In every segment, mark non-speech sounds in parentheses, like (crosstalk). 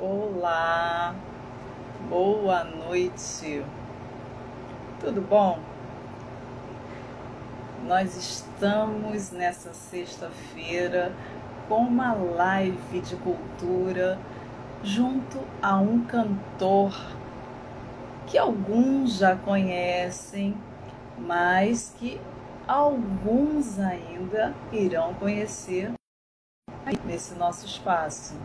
Olá, boa noite, tudo bom? Nós estamos nessa sexta-feira com uma live de cultura junto a um cantor que alguns já conhecem, mas que alguns ainda irão conhecer nesse nosso espaço.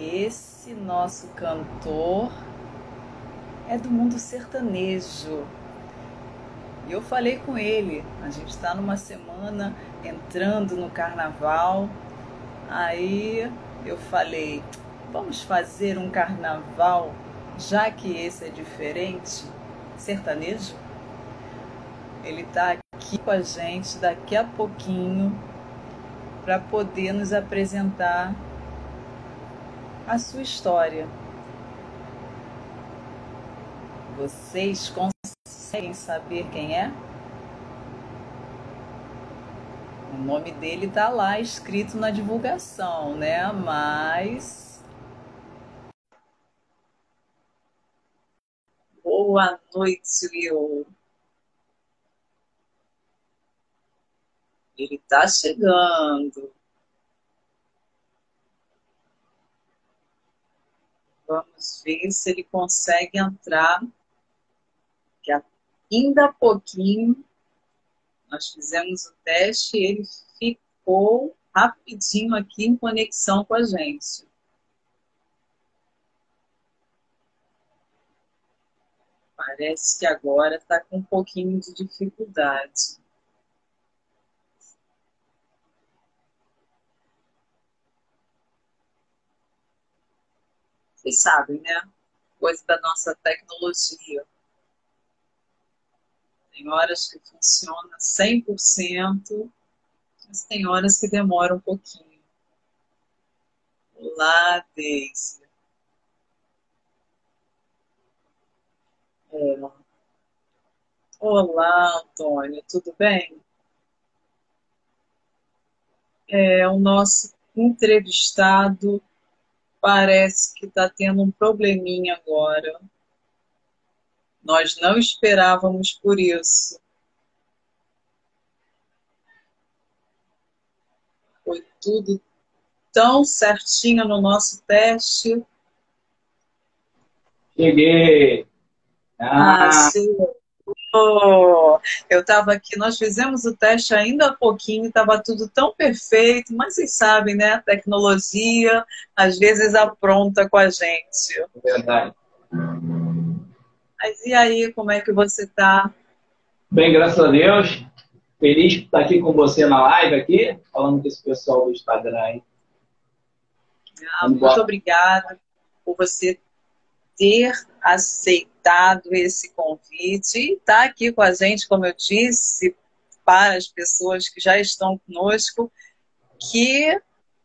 Esse nosso cantor é do mundo sertanejo. E eu falei com ele, a gente está numa semana entrando no carnaval. Aí eu falei, vamos fazer um carnaval, já que esse é diferente, sertanejo? Ele está aqui com a gente daqui a pouquinho para poder nos apresentar a sua história. Vocês conseguem saber quem é? O nome dele está lá escrito na divulgação, né? Mas. Boa noite, Will. Ele está chegando. Vamos ver se ele consegue entrar. Que ainda há pouquinho nós fizemos o teste e ele ficou rapidinho aqui em conexão com a gente. Parece que agora está com um pouquinho de dificuldade. Vocês sabem, né? Coisa da nossa tecnologia. Tem horas que funciona 100%, mas tem horas que demora um pouquinho. Olá, Deise. É. Olá, Antônio, tudo bem? É, o nosso entrevistado parece que está tendo um probleminha agora. Nós não esperávamos por isso. Foi tudo tão certinho no nosso teste. Cheguei. Ah, ah eu estava aqui, nós fizemos o teste ainda há pouquinho, estava tudo tão perfeito, mas vocês sabem, né? A tecnologia às vezes apronta com a gente. Verdade. Mas e aí, como é que você está? Bem, graças a Deus. Feliz de estar aqui com você na live aqui, falando com esse pessoal do Instagram aí. Ah, muito obrigada por você ter aceitado esse convite e estar tá aqui com a gente, como eu disse, para as pessoas que já estão conosco, que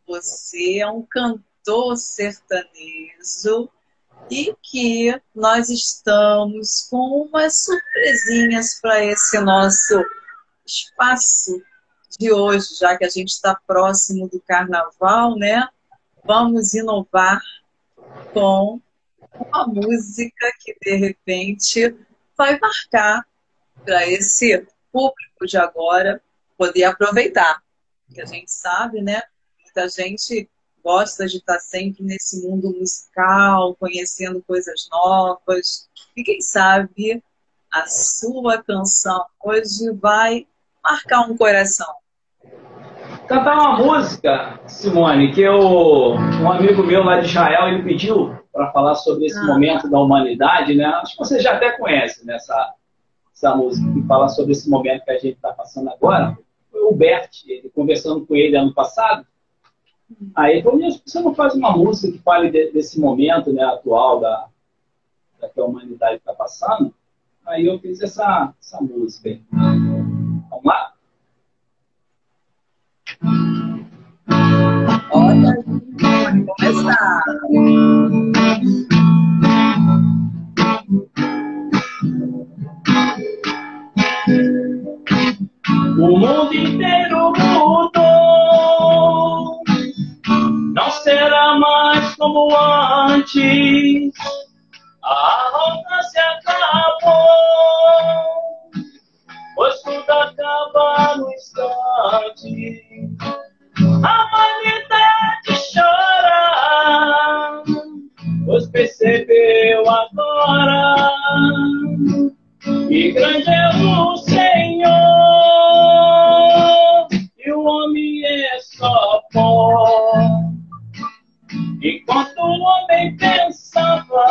você é um cantor sertanejo e que nós estamos com umas surpresinhas para esse nosso espaço de hoje, já que a gente está próximo do carnaval, né? Vamos inovar com uma música que de repente vai marcar para esse público de agora poder aproveitar. Porque a gente sabe, né? Muita gente gosta de estar sempre nesse mundo musical, conhecendo coisas novas. E quem sabe a sua canção hoje vai marcar um coração. Cantar uma música, Simone, que eu, um amigo meu lá de Israel, ele pediu para falar sobre esse ah. momento da humanidade, né? Acho que você já até conhece nessa né, essa música que fala sobre esse momento que a gente está passando agora. Foi o Bert, ele, conversando com ele ano passado. Aí ele falou, você não faz uma música que fale de, desse momento né, atual da, da que a humanidade está passando? Aí eu fiz essa, essa música aí. Olha, pode começar. O mundo inteiro mudou. Não sei como antes. A arrogância acabou, pois tudo acaba no instante. A humanidade chora, pois percebeu agora que grande é o Senhor e o homem é só pó. Enquanto o homem pensava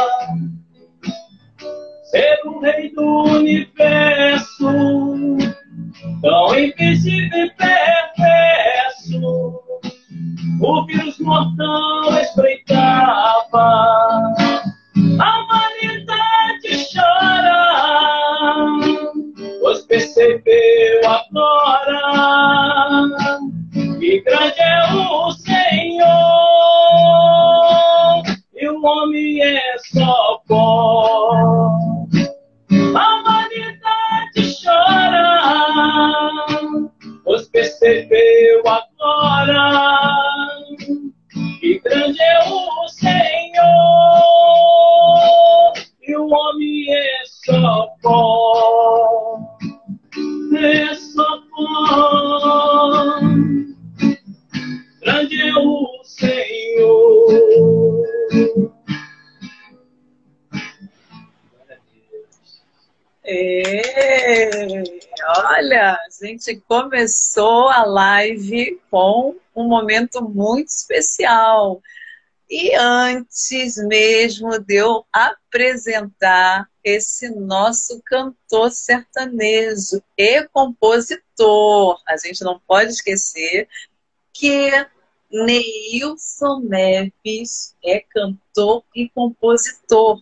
ser o rei do universo, tão invisível e perverso, o vírus mortal espreitava. A humanidade chora, pois percebeu agora que grande é o Senhor e o homem é só pó. A humanidade chora, pois percebeu agora que grande é o Senhor e o homem é só pó. É só pó. Grande é o Senhor. É, olha, a gente começou a live com um momento muito especial. E antes mesmo de eu apresentar esse nosso cantor sertanejo e compositor, a gente não pode esquecer que Neilson Neves é cantor e compositor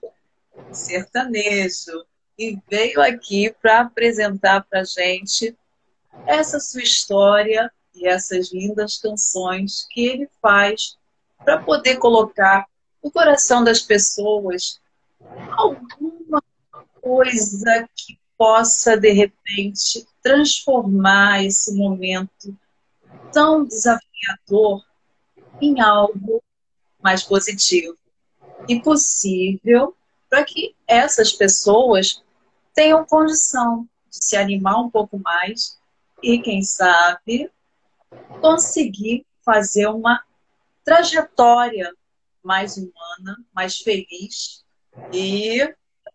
sertanejo e veio aqui para apresentar para gente essa sua história e essas lindas canções que ele faz para poder colocar no coração das pessoas alguma coisa que possa de repente transformar esse momento tão desafiador em algo mais positivo e possível para que essas pessoas tenham condição de se animar um pouco mais e, quem sabe, conseguir fazer uma trajetória mais humana, mais feliz e,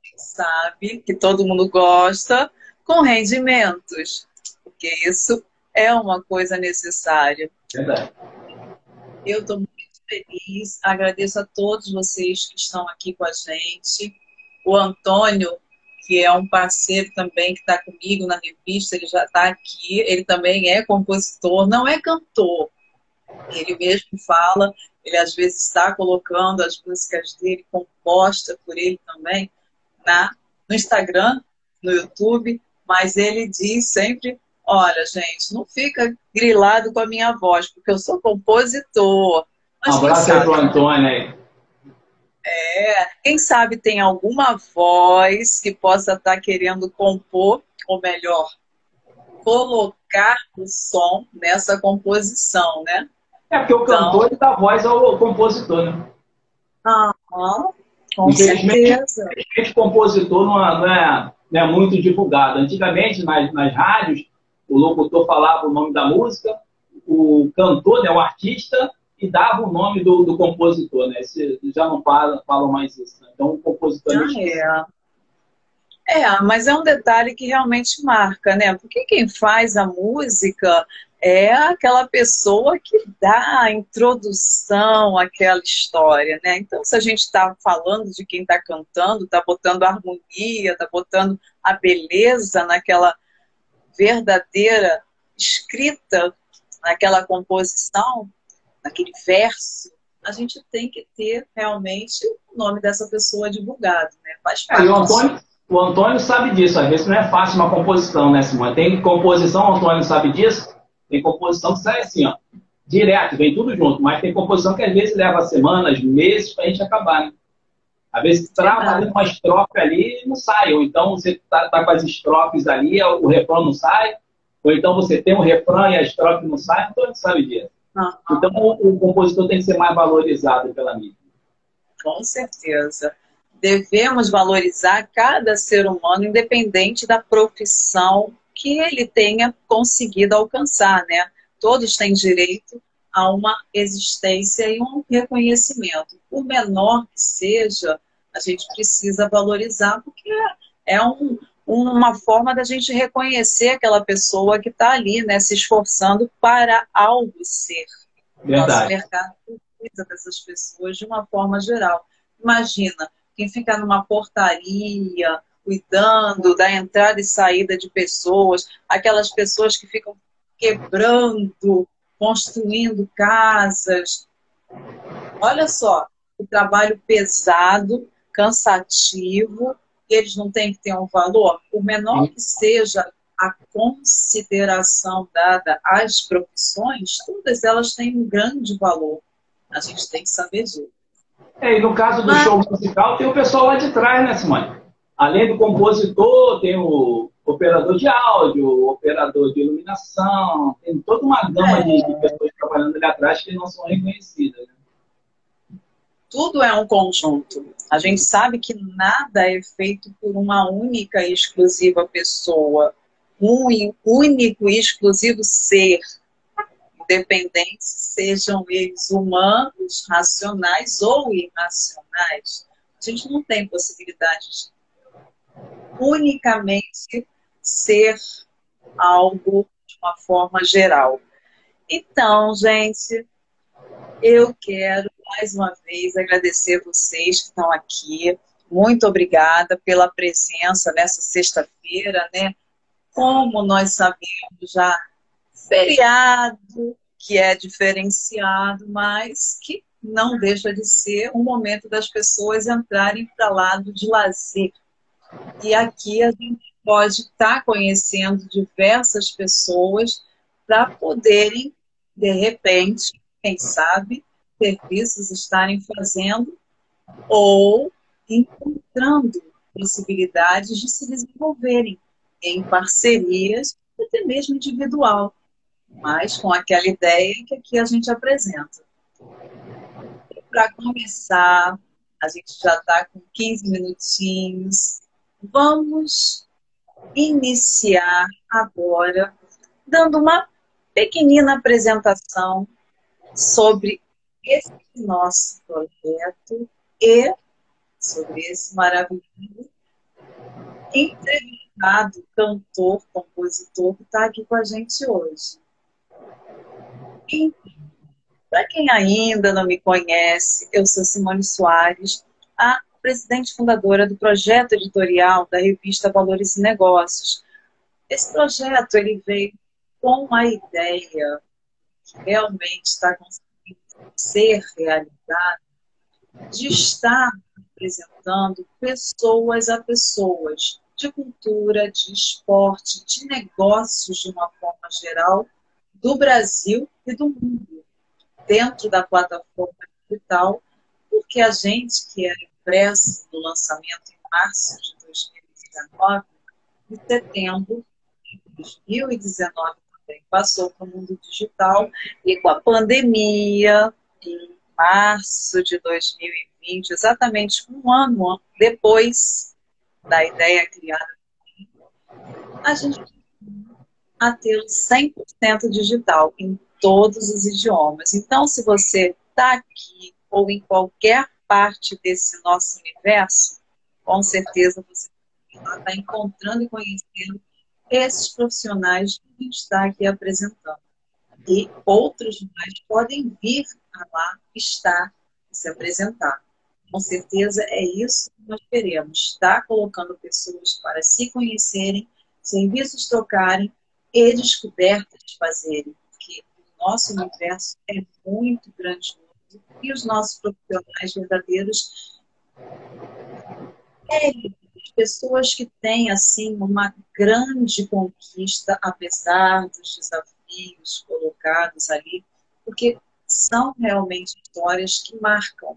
quem sabe, que todo mundo gosta, com rendimentos, porque isso é uma coisa necessária. Verdade. Eu estou muito feliz, agradeço a todos vocês que estão aqui com a gente. O Antônio, que é um parceiro também que está comigo na revista, ele já está aqui. Ele também é compositor, não é cantor. Ele mesmo fala, ele às vezes está colocando as músicas dele compostas por ele também na, no Instagram, no YouTube, mas ele diz sempre Olha, gente, não fica grilado com a minha voz, porque eu sou compositor. Um abraço aí pro Antônio aí. É, quem sabe tem alguma voz que possa estar tá querendo compor, ou melhor, colocar o som nessa composição, né? É, porque o então, cantor dá voz ao compositor, né? Ah, com certeza. Infelizmente, compositor não é, não, é, não é muito divulgado. Antigamente, nas, nas rádios, o locutor falava o nome da música, o cantor, né, o artista, e dava o nome do, do compositor, né? Esse, já não falam, falam mais isso. Né? Então, o compositor ah, é. é, mas é um detalhe que realmente marca, né? Porque quem faz a música é aquela pessoa que dá a introdução àquela história, né? Então, se a gente está falando de quem está cantando, está botando harmonia, está botando a beleza naquela verdadeira escrita naquela composição, naquele verso, a gente tem que ter realmente o nome dessa pessoa divulgado, né? Faz parte. É, o, Antônio, o Antônio sabe disso, às vezes não é fácil uma composição, né, Simone? Tem composição, o Antônio sabe disso, tem composição que sai assim, ó, direto, vem tudo junto, mas tem composição que às vezes leva semanas, meses para a gente acabar, né? Às vezes trava ali uma estrofe ali e não sai. Ou então você está tá com as estrofes ali, o refrão não sai. Ou então você tem um refrão e a estrofe não sai, então a gente sabe disso. Uhum. Então o, o, compositor tem que ser mais valorizado pela mídia. Com certeza. Devemos valorizar cada ser humano, independente da profissão que ele tenha conseguido alcançar, né? Todos têm direito a uma existência e um reconhecimento. Por menor que seja, a gente precisa valorizar, porque é um, uma forma da gente reconhecer aquela pessoa que está ali, né, se esforçando para algo ser. Verdade. Nosso mercado precisa dessas pessoas de uma forma geral. Imagina, quem fica numa portaria, cuidando da entrada e saída de pessoas, aquelas pessoas que ficam quebrando, construindo casas. Olha só, o trabalho pesado, cansativo, eles não têm que ter um valor, por menor que seja a consideração dada às profissões, todas elas têm um grande valor. A gente tem que saber disso. É, e no caso do Mas... show musical, tem o pessoal lá de trás, né, Simone? Além do compositor, tem o operador de áudio, o operador de iluminação, tem toda uma gama é. de, de, pessoas trabalhando ali atrás que não são reconhecidas. Né? Tudo é um conjunto. A gente sabe que nada é feito por uma única e exclusiva pessoa, um único e exclusivo ser, independente sejam eles humanos, racionais ou irracionais. A gente não tem possibilidade de unicamente ser algo de uma forma geral. Então, gente, eu quero mais uma vez agradecer vocês que estão aqui. Muito obrigada pela presença nessa sexta-feira, né? Como nós sabemos já, feriado, que é diferenciado, mas que não deixa de ser um momento das pessoas entrarem para lado de lazer. E aqui a gente pode estar conhecendo diversas pessoas para poderem, de repente, quem sabe, serviços estarem fazendo ou encontrando possibilidades de se desenvolverem em parcerias, até mesmo individual, mas com aquela ideia que aqui a gente apresenta. Para começar, a gente já está com 15 minutinhos. Vamos iniciar agora dando uma pequenina apresentação sobre esse nosso projeto e sobre esse maravilhoso entrevistado, cantor, compositor que está aqui com a gente hoje. Para quem ainda não me conhece, eu sou Simone Soares, a presidente fundadora do projeto editorial da revista Valores e Negócios. Esse projeto ele veio com a ideia que realmente está ser realizado de estar apresentando pessoas a pessoas, de cultura, de esporte, de negócios de uma forma geral, do Brasil e do mundo, dentro da plataforma digital, porque a gente que era impresso do lançamento em março de 2019, em setembro de 2019 também passou para o mundo digital e com a pandemia, em março de 2020, exatamente um ano depois da ideia criada, a gente a ter 100% digital em todos os idiomas. Então, se você está aqui ou em qualquer parte desse nosso universo, com certeza você está encontrando e conhecendo esses profissionais que a gente está aqui apresentando. E outros mais podem vir a lá estar e se apresentar. Com certeza é isso que nós queremos, estar colocando pessoas para se conhecerem, serviços trocarem e descobertas fazerem, porque o nosso universo é muito grandioso e os nossos profissionais verdadeiros pessoas que têm assim uma grande conquista apesar dos desafios colocados ali, porque são realmente histórias que marcam.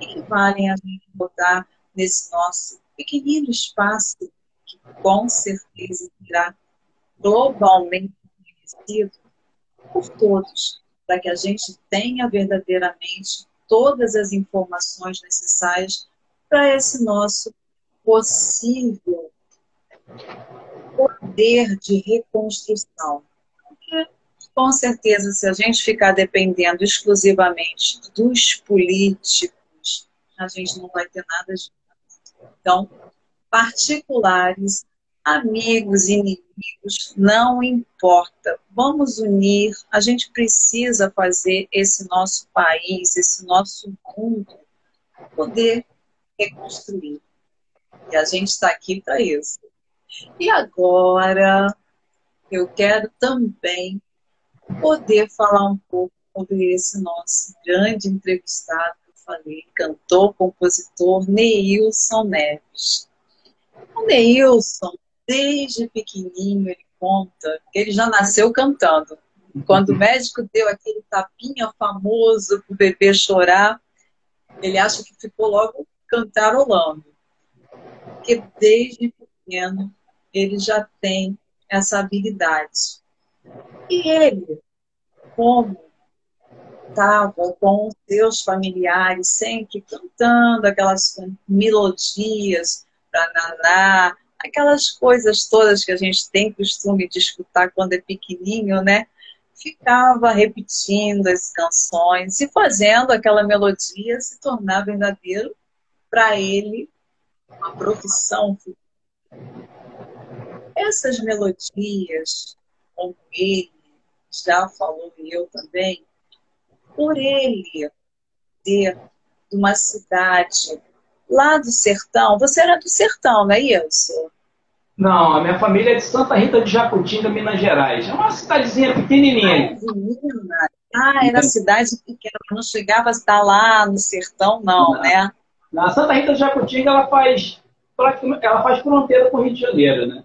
E que valem a gente botar nesse nosso pequenino espaço que com certeza será globalmente conhecido por todos, para que a gente tenha verdadeiramente todas as informações necessárias para esse nosso possível poder de reconstrução. Porque, com certeza, se a gente ficar dependendo exclusivamente dos políticos, a gente não vai ter nada de Então, particulares, amigos, inimigos, não importa. Vamos unir. A gente precisa fazer esse nosso país, esse nosso mundo poder reconstruir. E a gente está aqui para isso. E agora, eu quero também poder falar um pouco sobre esse nosso grande entrevistado que eu falei, cantor, compositor Neilson Neves. O Neilson, desde pequenininho, ele conta que ele já nasceu cantando. Quando o (laughs) médico deu aquele tapinha famoso para o bebê chorar, ele acha que ficou logo cantarolando. Porque desde pequeno ele já tem essa habilidade. E ele, como estava com seus familiares, sempre cantando aquelas melodias para naná, aquelas coisas todas que a gente tem costume de escutar quando é pequenininho, né? Ficava repetindo as canções e fazendo aquela melodia se tornar verdadeiro para ele uma profissão. Essas melodias, como ele já falou e eu também, por ele ter uma cidade lá do sertão, você era do sertão, não é isso? Não, a minha família é de Santa Rita de Jacutinga, Minas Gerais. É uma cidadezinha pequenininha. Ah, era cidade pequena, não chegava a estar lá no sertão, não, não. né? Na Santa Rita de Jacutinga, ela faz, ela faz fronteira com o Rio de Janeiro, né?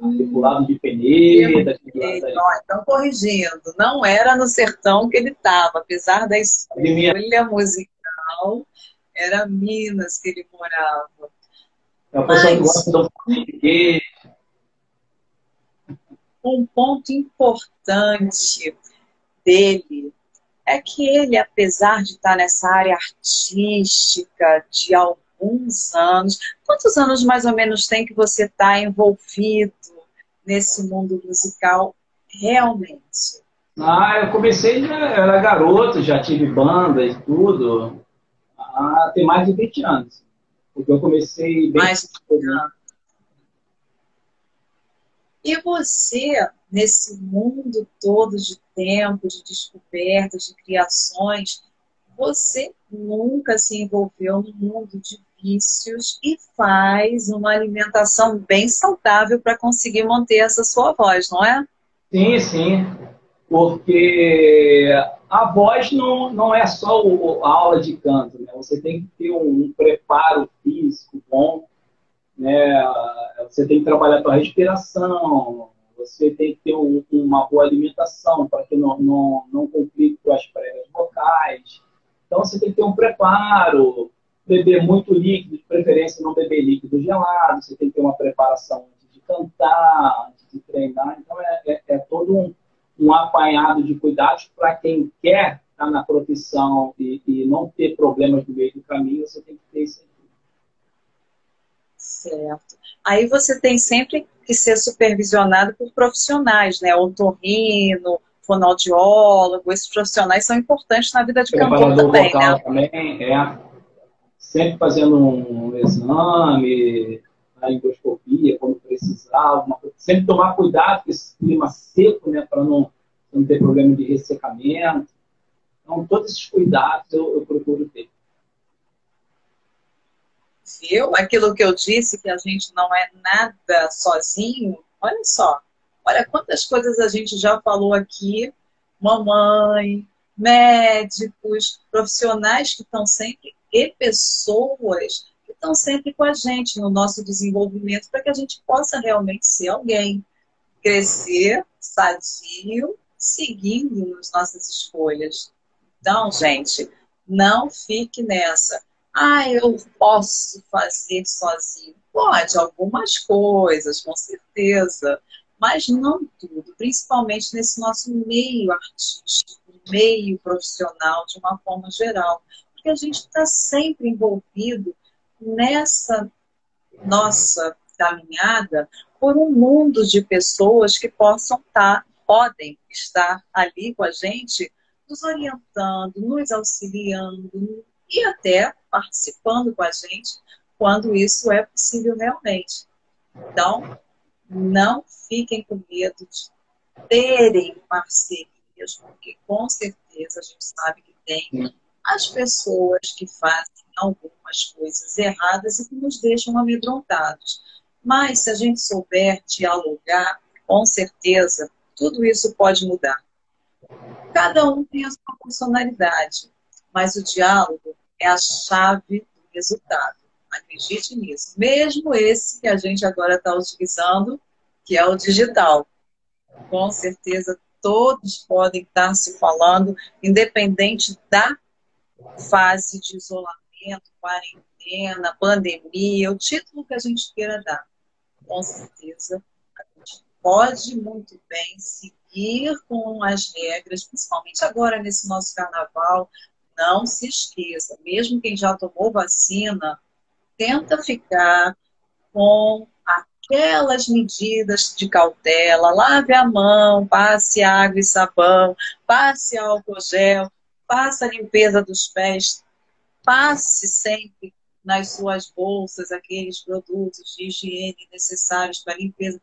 Hum. Pro lado de Peneira. Então, corrigindo, não era no sertão que ele estava, apesar da escolha musical, era Minas que ele morava. É Mas, um ponto importante dele é que ele, apesar de estar nessa área artística de alguns anos, quantos anos mais ou menos tem que você está envolvido nesse mundo musical realmente? Ah, eu comecei, já era garoto, já tive banda e tudo, há tem mais de 20 anos. Porque eu comecei bem. Mais de 20 anos. E você, nesse mundo todo de tempo, de descobertas, de criações, você nunca se envolveu no mundo de vícios e faz uma alimentação bem saudável para conseguir manter essa sua voz, não é? Sim, sim. Porque a voz não, não é só a aula de canto, né? Você tem que ter um, um preparo físico bom né? Você tem que trabalhar a sua respiração, você tem que ter um, uma boa alimentação para que não, não, não complique com as pregas vocais. Então você tem que ter um preparo, beber muito líquido, de preferência não beber líquido gelado, você tem que ter uma preparação antes de cantar, antes de treinar. Então é, é, é todo um, um apanhado de cuidados para quem quer estar na profissão e, e não ter problemas no meio do caminho, você tem que ter isso Certo. Aí você tem sempre que ser supervisionado por profissionais, né? Otorrino, fonoaudiólogo, esses profissionais são importantes na vida de cantor também, né? também, é. Sempre fazendo um exame, a endoscopia, quando precisar, sempre tomar cuidado com esse clima seco, né? Para não, não ter problema de ressecamento. Então, todos esses cuidados eu, eu procuro ter viu? Aquilo que eu disse, que a gente não é nada sozinho, olha só. Olha quantas coisas a gente já falou aqui. Mamãe, médicos, profissionais que estão sempre, e pessoas que estão sempre com a gente no nosso desenvolvimento para que a gente possa realmente ser alguém. Crescer sadio, seguindo as nossas escolhas. Então, gente, não fique nessa. Ah, eu posso fazer sozinho. Pode, algumas coisas, com certeza, mas não tudo, principalmente nesse nosso meio artístico, meio profissional de uma forma geral. Porque a gente está sempre envolvido nessa nossa caminhada por um mundo de pessoas que possam estar, tá, podem estar ali com a gente, nos orientando, nos auxiliando e até participando com a gente quando isso é possível realmente. Então, não fiquem com medo de terem parcerias, porque com certeza a gente sabe que tem as pessoas que fazem algumas coisas erradas e que nos deixam amedrontados. Mas se a gente souber dialogar, com certeza tudo isso pode mudar. Cada um tem a sua personalidade, mas o diálogo é a chave do resultado. Acredite nisso. Mesmo esse que a gente agora está utilizando, que é o digital. Com certeza todos podem estar se falando, independente da fase de isolamento, quarentena, pandemia, o título que a gente queira dar. Com certeza, a gente pode muito bem seguir com as regras, principalmente agora nesse nosso carnaval. Não se esqueça, mesmo quem já tomou vacina, tenta ficar com aquelas medidas de cautela, lave a mão, passe água e sabão, passe álcool gel, faça a limpeza dos pés, passe sempre nas suas bolsas aqueles produtos de higiene necessários para limpeza.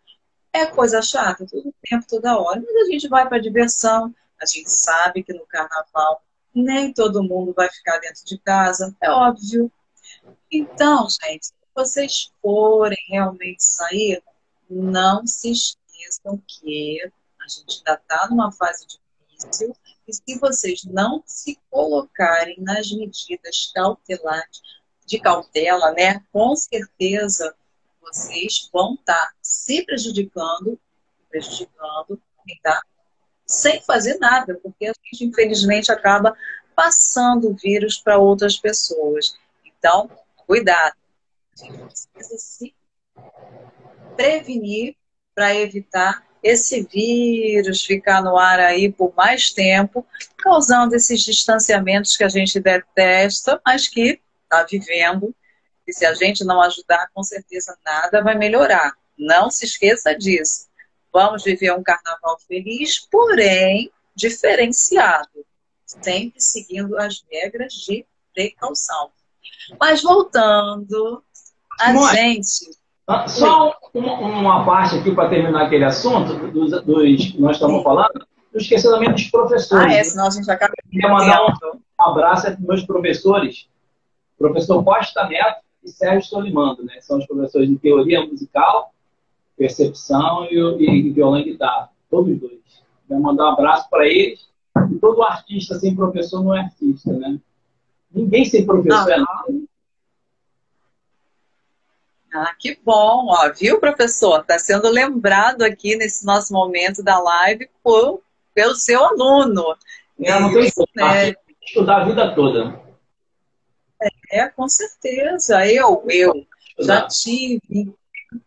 É coisa chata, todo tempo, toda hora, mas a gente vai para diversão, a gente sabe que no carnaval nem todo mundo vai ficar dentro de casa, é óbvio, então, gente, se vocês forem realmente sair, não se esqueçam que a gente ainda está numa fase difícil e se vocês não se colocarem nas medidas cautelares, de cautela, né, com certeza vocês vão estar tá se prejudicando, prejudicando quem está sem fazer nada, porque a gente infelizmente acaba passando o vírus para outras pessoas. Então, cuidado. Precisa se prevenir para evitar esse vírus ficar no ar aí por mais tempo, causando esses distanciamentos que a gente detesta, mas que está vivendo. E se a gente não ajudar, com certeza nada vai melhorar. Não se esqueça disso. Vamos viver um carnaval feliz, porém diferenciado, sempre seguindo as regras de precaução. Mas voltando, a gente. Ah, só uma, uma, parte aqui para terminar aquele assunto dos, dos que nós estamos falando. Não esquecer também dos professores. Ah, é, senão a gente acaba. Queria mandar um, um abraço para meus professores, professor Costa Neto e Sérgio Solimando, né? São os professores de teoria musical, percepção e, e, e violão e guitarra. Todos os dois. Quero mandar um abraço para eles. E todo artista sem professor não é artista, né? Ninguém sem professor é nada. Ah, que bom, ó, viu, professor? Está sendo lembrado aqui nesse nosso momento da live por, pelo seu aluno. É, não tem né? estudar a vida toda. É, com certeza. Eu, eu já tive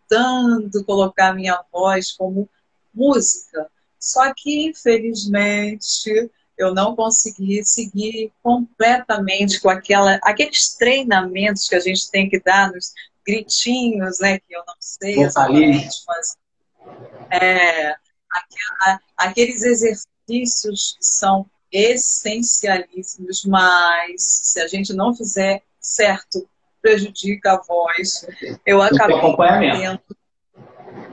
tentando colocar minha voz como música, só que infelizmente eu não consegui seguir completamente com aquela, aqueles treinamentos que a gente tem que dar nos gritinhos, né? Que eu não sei exatamente, mas é, aqueles exercícios que são essencialíssimos, mas se a gente não fizer certo, prejudica a voz. Eu acabei tendo.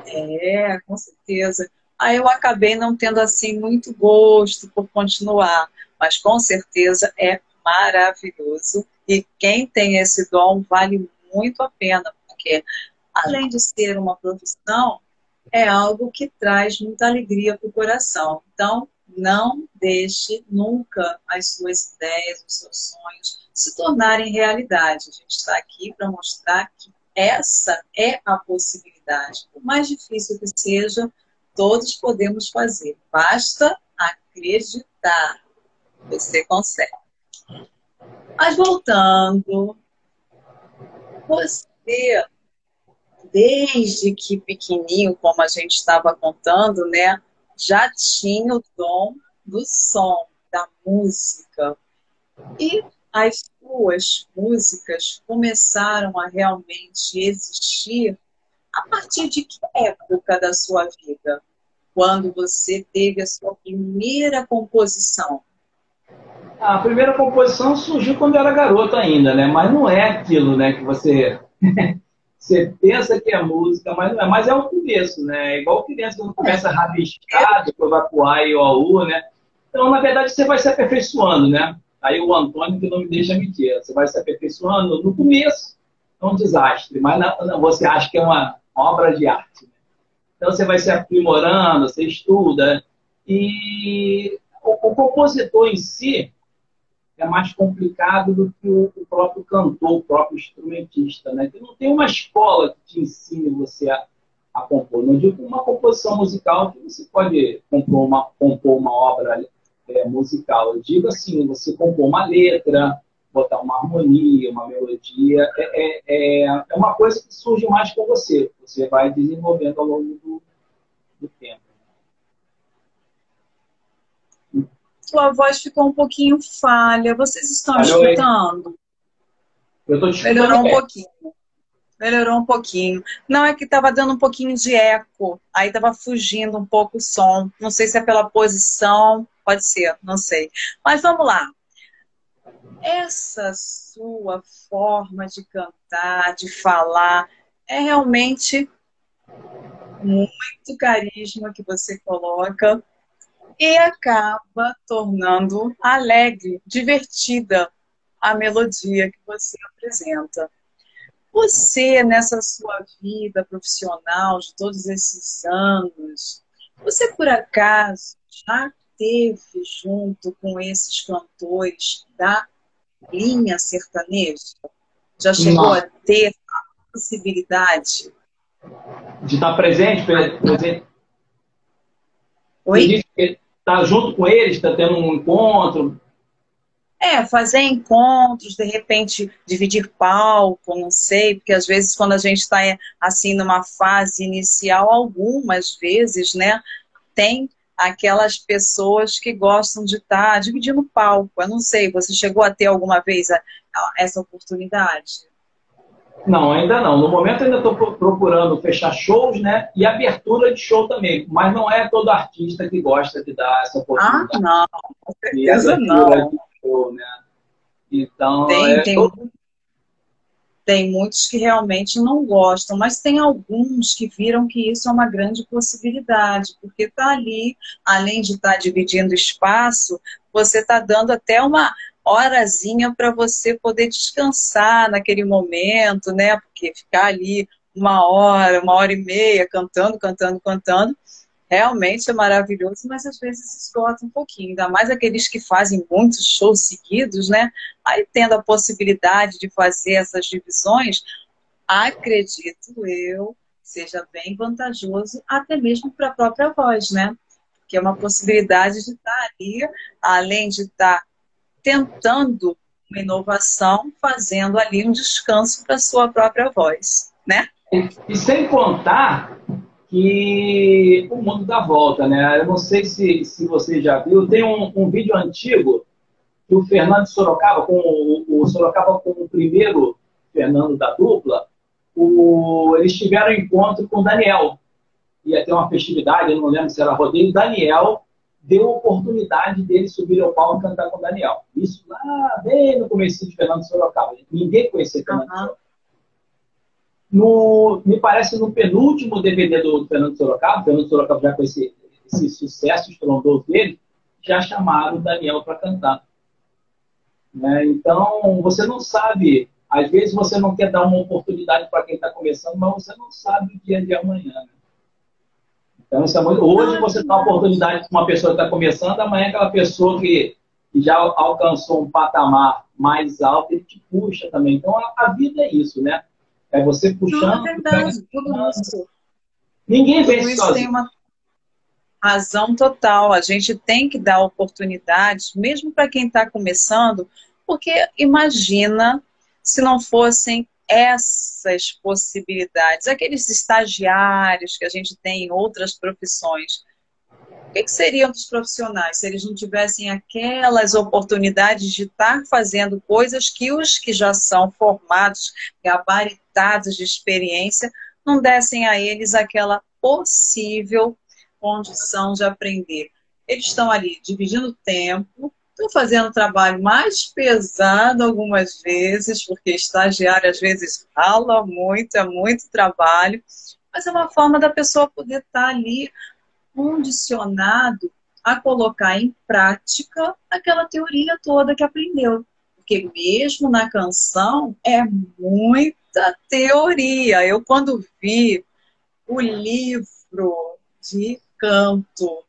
É, com certeza. Aí eu acabei não tendo assim muito gosto por continuar, mas com certeza é maravilhoso e quem tem esse dom vale muito a pena, porque além de ser uma profissão, é algo que traz muita alegria para o coração. Então, não deixe nunca as suas ideias, os seus sonhos se tornarem realidade. A gente está aqui para mostrar que essa é a possibilidade. Por mais difícil que seja, todos podemos fazer. Basta acreditar. Você consegue. Mas voltando, você, desde que pequenininho, como a gente estava contando, né, já tinha o dom do som, da música. E as suas músicas começaram a realmente existir a partir de que época da sua vida? Quando você teve a sua primeira composição? A primeira composição surgiu quando eu era garota ainda, né? Mas não é aquilo, né, que você (laughs) você pensa que é música, mas não é. Mas é o começo, né? É igual criança quando começa rabiscado, depois vai pro A e o U, né? Então, na verdade, você vai se aperfeiçoando, né? Aí o Antônio que não me deixa mentir. Você vai se aperfeiçoando. No começo é um desastre, mas não, você acha que é uma obra de arte. Né? Então você vai se aprimorando, você estuda. E o, o compositor em si, é mais complicado do que o, o, próprio cantor, o próprio instrumentista, né? Que não tem uma escola que te ensine você a, a compor. Não digo uma composição musical que você pode compor uma, compor uma obra é, musical. Eu digo assim, você compor uma letra, botar uma harmonia, uma melodia, é, é, é, é uma coisa que surge mais com você. Você vai desenvolvendo ao longo do, do tempo. Sua voz ficou um pouquinho falha. Vocês estão Falhou escutando? Eu estou te escutando. Melhorou um pouquinho. Melhorou um pouquinho. Não, é que estava dando um pouquinho de eco. Aí estava fugindo um pouco o som. Não sei se é pela posição. Pode ser, não sei. Mas vamos lá. Essa sua forma de cantar, de falar, é realmente muito carisma que você coloca e acaba tornando alegre, divertida a melodia que você apresenta. Você, nessa sua vida profissional de todos esses anos, você por acaso já teve junto com esses cantores da linha sertaneja? Já chegou Não. a ter a possibilidade? De estar presente, presente. Oi? Tá junto com eles, está tendo um encontro? É, fazer encontros, de repente dividir palco, não sei, porque às vezes quando a gente está assim numa fase inicial, algumas vezes, né, tem aquelas pessoas que gostam de estar tá dividindo palco. Eu não sei, você chegou a ter alguma vez a, a, essa oportunidade? Não, ainda não. No momento ainda estou procurando fechar shows, né? E abertura de show também. Mas não é todo artista que gosta de dar essa oportunidade. Ah, não. Com certeza não. Show, né? Então, tem, é tem, todo... tem muitos que realmente não gostam, mas tem alguns que viram que isso é uma grande possibilidade, porque está ali, além de estar tá dividindo espaço, você está dando até uma, horazinha para você poder descansar naquele momento, né? Porque ficar ali uma hora, uma hora e meia cantando, cantando, cantando, realmente é maravilhoso, mas às vezes esgota um pouquinho, ainda mais aqueles que fazem muitos shows seguidos, né? Aí tendo a possibilidade de fazer essas divisões, acredito eu, seja bem vantajoso até mesmo para a própria voz, né? Que é uma possibilidade de estar ali, além de estar tentando uma inovação, fazendo ali um descanso para sua própria voz, né? E sem contar que o mundo dá volta, né? Eu não sei se, se você já viu, tem um, um vídeo antigo que o Fernando Sorocaba, com o, o Sorocaba com o primeiro Fernando da dupla, o, eles tiveram um encontro com o Daniel. Ia ter uma festividade, eu não lembro se era rodeio, Daniel deu a oportunidade dele subir ao palco e cantar com o Daniel. Isso lá bem no começo de Fernando Sorocaba. Ninguém conhecia Fernando uhum. Sorocaba. No, me parece no penúltimo DVD do Fernando Sorocaba, Fernando Sorocaba já com esse, esse sucesso estrondoso dele, já chamaram o Daniel para cantar. Né? Então, você não sabe, às vezes você não quer dar uma oportunidade para quem está começando, mas você não sabe o dia de amanhã. Né? Então, isso é muito... Hoje você dá oportunidade para uma pessoa que está começando, amanhã aquela pessoa que, que já alcançou um patamar mais alto, ele te puxa também. Então, a, a vida é isso, né? É você puxando. Não, é verdade, tudo isso. Ninguém vence sozinho. Tem uma razão total. A gente tem que dar oportunidades, mesmo para quem está começando, porque imagina se não fossem essas possibilidades, aqueles estagiários que a gente tem em outras profissões. que, que seriam dos profissionais se eles não tivessem aquelas oportunidades de estar fazendo coisas que os que já são formados, gabaritados de experiência, não dessem a eles aquela possível condição de aprender? Eles estão ali dividindo tempo, estão fazendo trabalho mais pesado algumas vezes, porque estagiário às vezes rala muito, é muito trabalho, mas é uma forma da pessoa poder estar ali condicionado a colocar em prática aquela teoria toda que aprendeu. Porque mesmo na canção é muita teoria. Eu quando vi o livro de canto,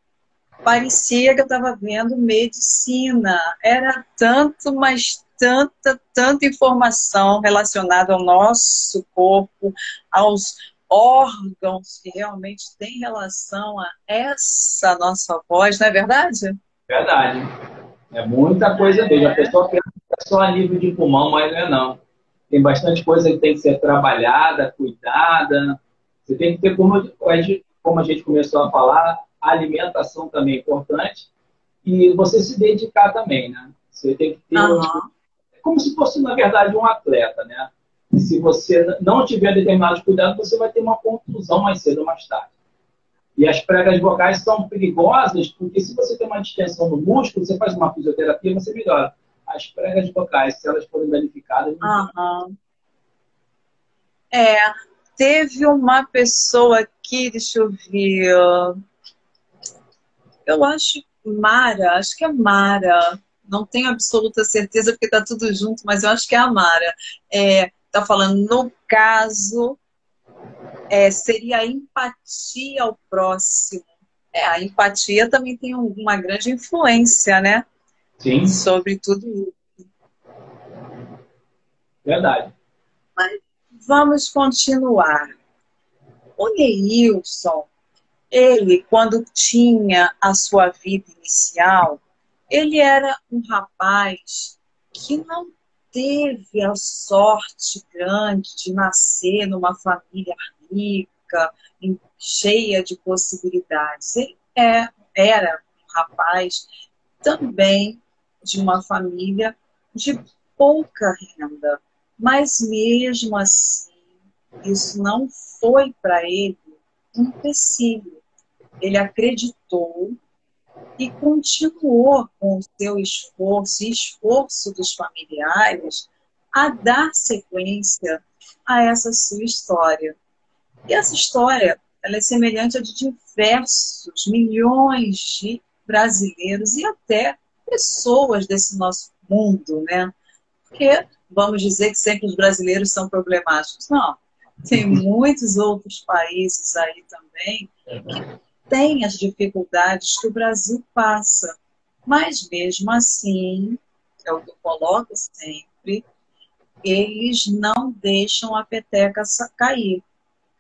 parecia que eu estava vendo medicina. Era tanto, mas tanta, tanta informação relacionada ao nosso corpo, aos órgãos que realmente têm relação a essa nossa voz, não é verdade? Verdade. É muita coisa mesmo. A pessoa pensa que só a nível de pulmão, mas não é não. Tem bastante coisa que tem que ser trabalhada, cuidada. Você tem que ter, como como a gente começou a falar, a alimentação também é importante. E você se dedicar também, né? Você tem que ter. Uhum. É como se fosse, na verdade, um atleta, né? E se você não tiver determinados cuidados, você vai ter uma contusão mais cedo ou mais tarde. E as pregas vocais são perigosas porque se você tem uma distensão no músculo, você faz uma fisioterapia, você melhora. As pregas vocais, se elas forem danificadas... Uhum. É, teve uma pessoa aqui, deixa eu ver... Eu acho Mara, acho que é Mara, não tenho absoluta certeza porque está tudo junto, mas eu acho que é a Mara. É, está falando, no caso, é, seria a empatia ao próximo. É, a empatia também tem uma grande influência, né? Sim. Sobre tudo isso. Verdade. Mas vamos continuar. O Neilson, ele, quando tinha a sua vida inicial, ele era um rapaz que não teve a sorte grande de nascer numa família rica, cheia de possibilidades. Ele é, era um rapaz também de uma família de pouca renda, mas mesmo assim, isso não foi para ele um empecilho. Ele acreditou e continuou com o seu esforço e esforço dos familiares a dar sequência a essa sua história. E essa história ela é semelhante a de diversos milhões de brasileiros e até pessoas desse nosso mundo, né? Porque vamos dizer que sempre os brasileiros são problemáticos. Não, tem (laughs) muitos outros países aí também que tem as dificuldades que o Brasil passa. Mas mesmo assim, é o que eu coloco sempre, eles não deixam a peteca cair.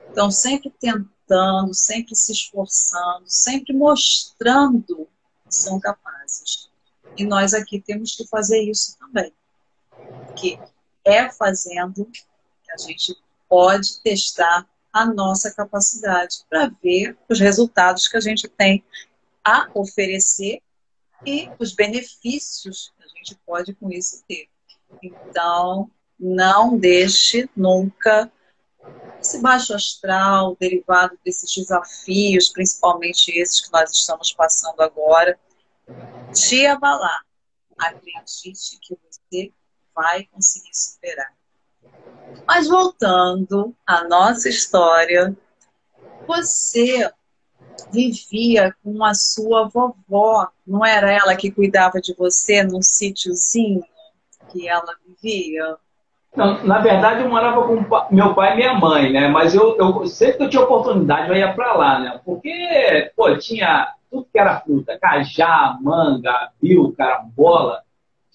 Estão sempre tentando, sempre se esforçando, sempre mostrando que são capazes. E nós aqui temos que fazer isso também. Porque é fazendo que a gente pode testar a nossa capacidade para ver os resultados que a gente tem a oferecer e os benefícios que a gente pode com isso ter. Então, não deixe nunca esse baixo astral derivado desses desafios, principalmente esses que nós estamos passando agora, te abalar. Acredite que você vai conseguir superar. Mas voltando à nossa história, você vivia com a sua vovó, não era ela que cuidava de você num sítiozinho que ela vivia? Não, na verdade, eu morava com meu pai e minha mãe, né? Mas eu, eu sempre que eu tinha oportunidade, eu ia para lá, né? Porque, pô, tinha tudo que era fruta: cajá, manga, biu, carambola,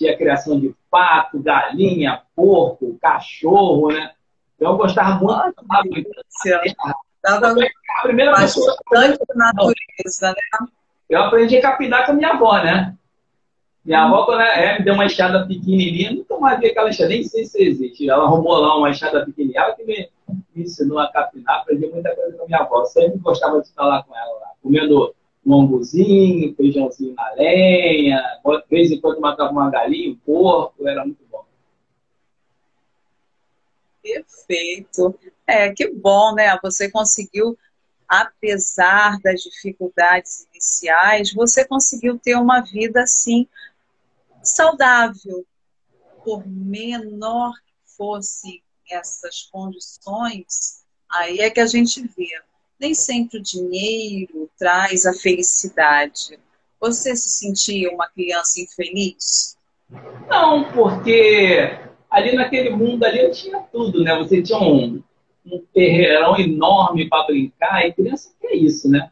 tinha criação de pato, galinha, porco, cachorro, né? Eu gostava muito da Tava a primeira pessoa natureza, né? Eu aprendi a capinar com a minha avó, né? Minha avó, quando é, me deu uma enxada pequenininha, nunca mais vi aquela enxada, nem sei se existe. Ela arrumou lá uma enxada pequenininha, ela que me, me ensinou a capinar, aprendi muita coisa com a minha avó. Sempre gostava de estar lá com ela, lá, comendo anguzinho, feijãozinho na lenha, de vez em quando matava uma galinha, um porco, era muito bom. Perfeito. É, que bom, né? Você conseguiu, apesar das dificuldades iniciais, você conseguiu ter uma vida assim saudável, por menor que fossem essas condições, aí é que a gente vê. Nem sempre o dinheiro traz a felicidade. Você se sentia uma criança infeliz? Não, porque ali naquele mundo ali eu tinha tudo, né? Você tinha um, um terreirão enorme para brincar, e criança quer isso, né?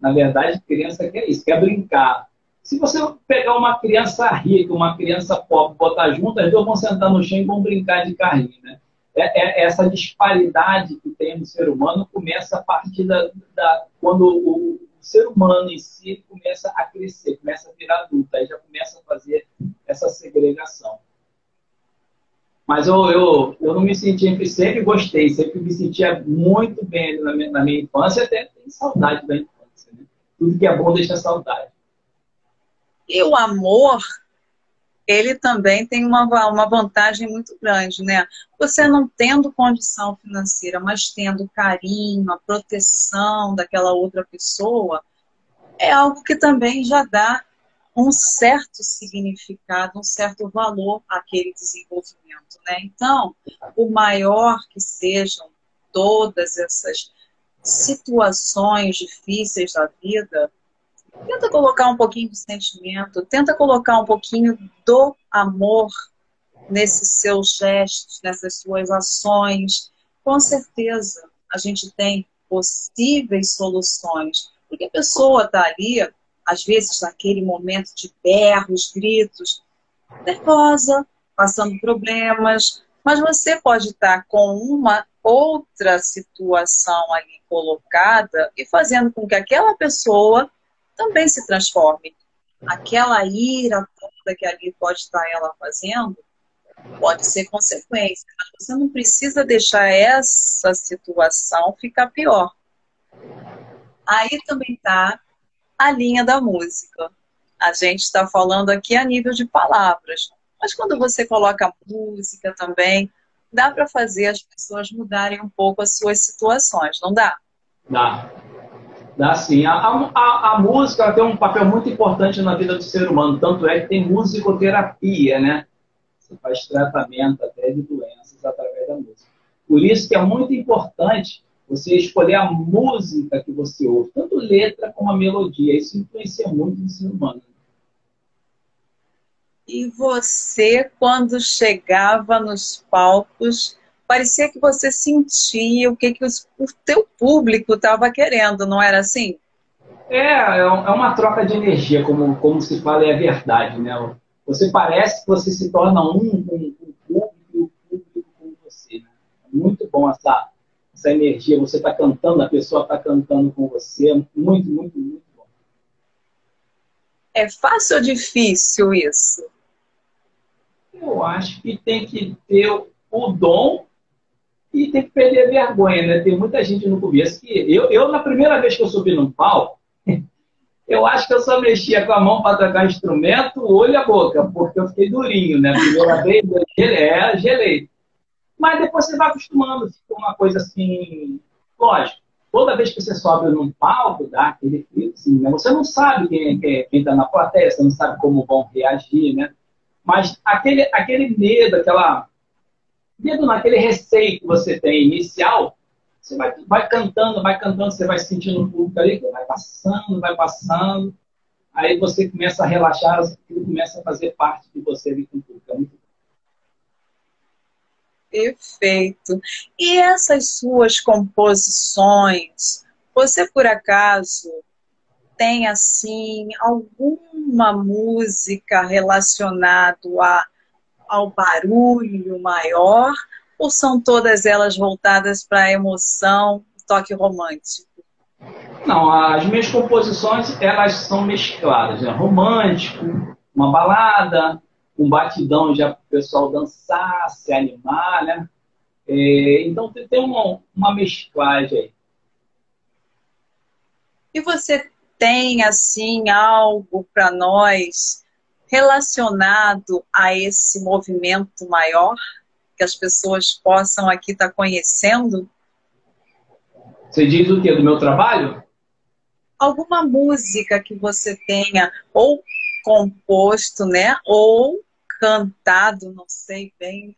Na verdade, criança quer isso, quer brincar. Se você pegar uma criança rica, uma criança pobre, botar junto, as duas vão sentar no chão e vão brincar de carrinho, né? É, é, essa disparidade que tem no ser humano começa a partir da, da quando o, ser humano em si começa a crescer, começa a virar adulto, aí já começa a fazer essa segregação. Mas eu, eu, eu não me sentia, sempre gostei, sempre me sentia muito bem na minha, na minha infância, até tenho saudade da infância. Né? Tudo que é bom deixa saudade. E o amor, ele também tem uma, uma vantagem muito grande, né? Você não tendo condição financeira, mas tendo carinho, a proteção daquela outra pessoa, é algo que também já dá um certo significado, um certo valor àquele desenvolvimento, né? Então, o maior que sejam todas essas situações difíceis da vida, Tenta colocar um pouquinho de sentimento, tenta colocar um pouquinho do amor nesses seus gestos, nessas suas ações. Com certeza a gente tem possíveis soluções. Porque a pessoa está ali, às vezes, naquele momento de berros, gritos, nervosa, passando problemas, mas você pode estar tá com uma outra situação ali colocada e fazendo com que aquela pessoa também se transforme. Aquela ira toda que ali pode estar ela fazendo, pode ser consequência. Você não precisa deixar essa situação ficar pior. Aí também está a linha da música. A gente está falando aqui a nível de palavras. Mas quando você coloca música também, dá para fazer as pessoas mudarem um pouco as suas situações, não dá? Dá. Dá sim. A, a, a música tem um papel muito importante na vida do ser humano, tanto é que tem musicoterapia, né? Você faz tratamento até de doenças através da música. Por isso que é muito importante você escolher a música que você ouve, tanto letra como a melodia. Isso influencia muito no ser humano. E você, quando chegava nos palcos, parecia que você sentia o que, que os, o teu público estava querendo, não era assim? É, é, é uma troca de energia, como, como se fala, é a verdade, né? Você parece que você se torna um com o público e o público com você. Né? É muito bom essa, essa energia, você está cantando, a pessoa está cantando com você, muito, muito, muito bom. É fácil ou difícil isso? Eu acho que tem que ter o dom e tem que perder a vergonha, né? Tem muita gente no começo que. Eu, eu, na primeira vez que eu subi num palco, (laughs) eu acho que eu só mexia com a mão para tocar instrumento, o olho e a boca, porque eu fiquei durinho, né? Primeira (laughs) vez, eu gelei, é, gelei. Mas depois você vai acostumando, fica uma coisa assim. Lógico, toda vez que você sobe num palco, dá aquele frio, assim, né? Você não sabe quem está quem tá na plateia, você não sabe como vão reagir, né? Mas aquele, aquele medo, aquela Mesmo naquele receio que você tem inicial, você vai, vai cantando, vai cantando, você vai sentindo um público ali, vai passando, vai passando. Aí você começa a relaxar, aquilo começa a fazer parte de você ali com o público. É muito Perfeito. E essas suas composições, você por acaso tem assim alguma música relacionada a ao barulho maior ou são todas elas voltadas para a emoção, toque romântico? Não, as minhas composições elas são mescladas, né? romântico, uma balada, um batidão já para o pessoal dançar, se animar, né? É, então tem uma, uma mesclagem aí. E você tem assim algo para nós relacionado a esse movimento maior que as pessoas possam aqui estar tá conhecendo? Você diz o que do meu trabalho? Alguma música que você tenha ou composto, né, ou cantado, não sei bem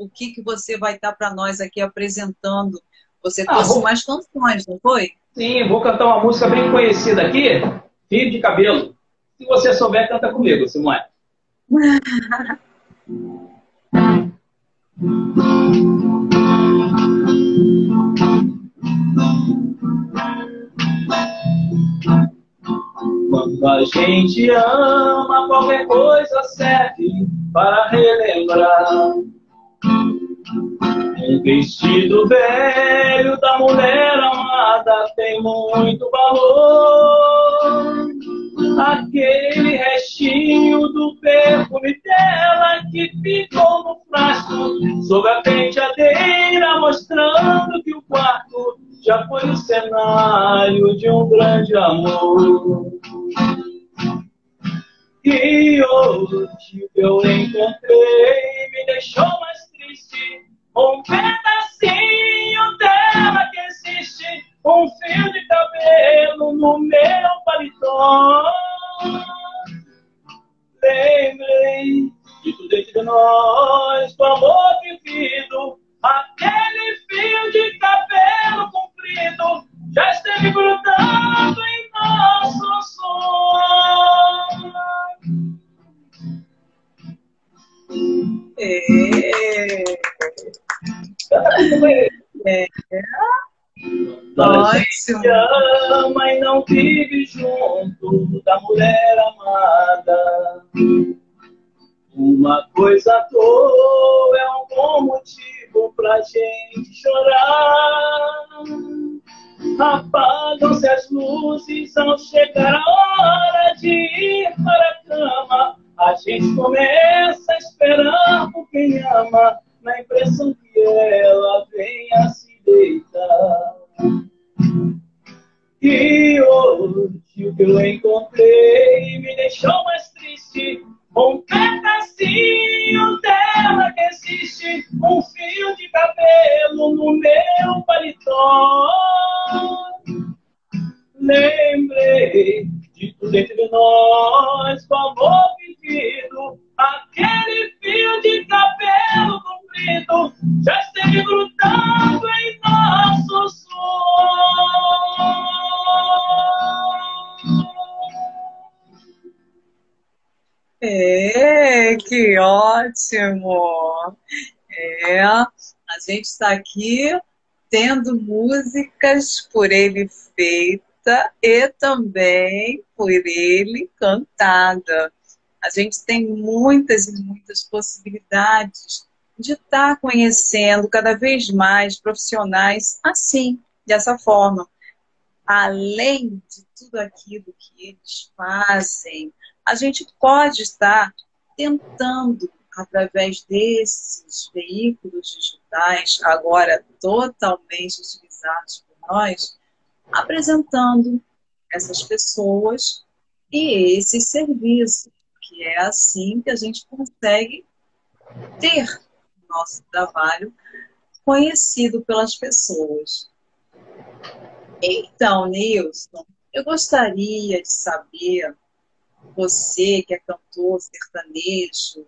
o que que você vai estar tá para nós aqui apresentando. Você ah, trouxe vou... mais canções, não foi? Sim, vou cantar uma música bem conhecida aqui, Fio de Cabelo. Se você souber, canta comigo, Simone. Quando a gente ama, qualquer coisa serve para relembrar. Um vestido velho da mulher amada tem muito valor. Aquele restinho do perfume dela que ficou no frasco sob a penteadeira, mostrando que o quarto já foi o cenário de um grande amor. E hoje eu encontrei me deixou mais triste. Um pedacinho dela que existe, um fio de cabelo no meu paletó. Lembrei de tudo entre nós, do amor vivido, aquele fio de cabelo comprido já esteve grudando em nosso sonho. É. É. Ótimo. ama e não vive junto da mulher amada. Uma coisa à toa é um bom motivo pra gente chorar. Apagam-se as luzes ao chegar a hora de ir para a cama. A gente começa a esperar por quem ama, na impressão que ela venha se E hoje o que eu encontrei me deixou mais triste. Um pedacinho dela que existe, um fio de cabelo no meu paletó. Lembrei de tudo entre nós, com amor vivido, aquele fio de cabelo comprido já esteve grudado em nosso sonho. É, que ótimo! É, a gente está aqui tendo músicas por ele feitas e também por ele cantada. A gente tem muitas e muitas possibilidades de estar tá conhecendo cada vez mais profissionais assim, dessa forma. Além de tudo aquilo que eles fazem, a gente pode estar tentando, através desses veículos digitais, agora totalmente utilizados por nós, apresentando essas pessoas e esse serviço, que é assim que a gente consegue ter nosso trabalho conhecido pelas pessoas. Então, Nilson, eu gostaria de saber, você que é cantor sertanejo,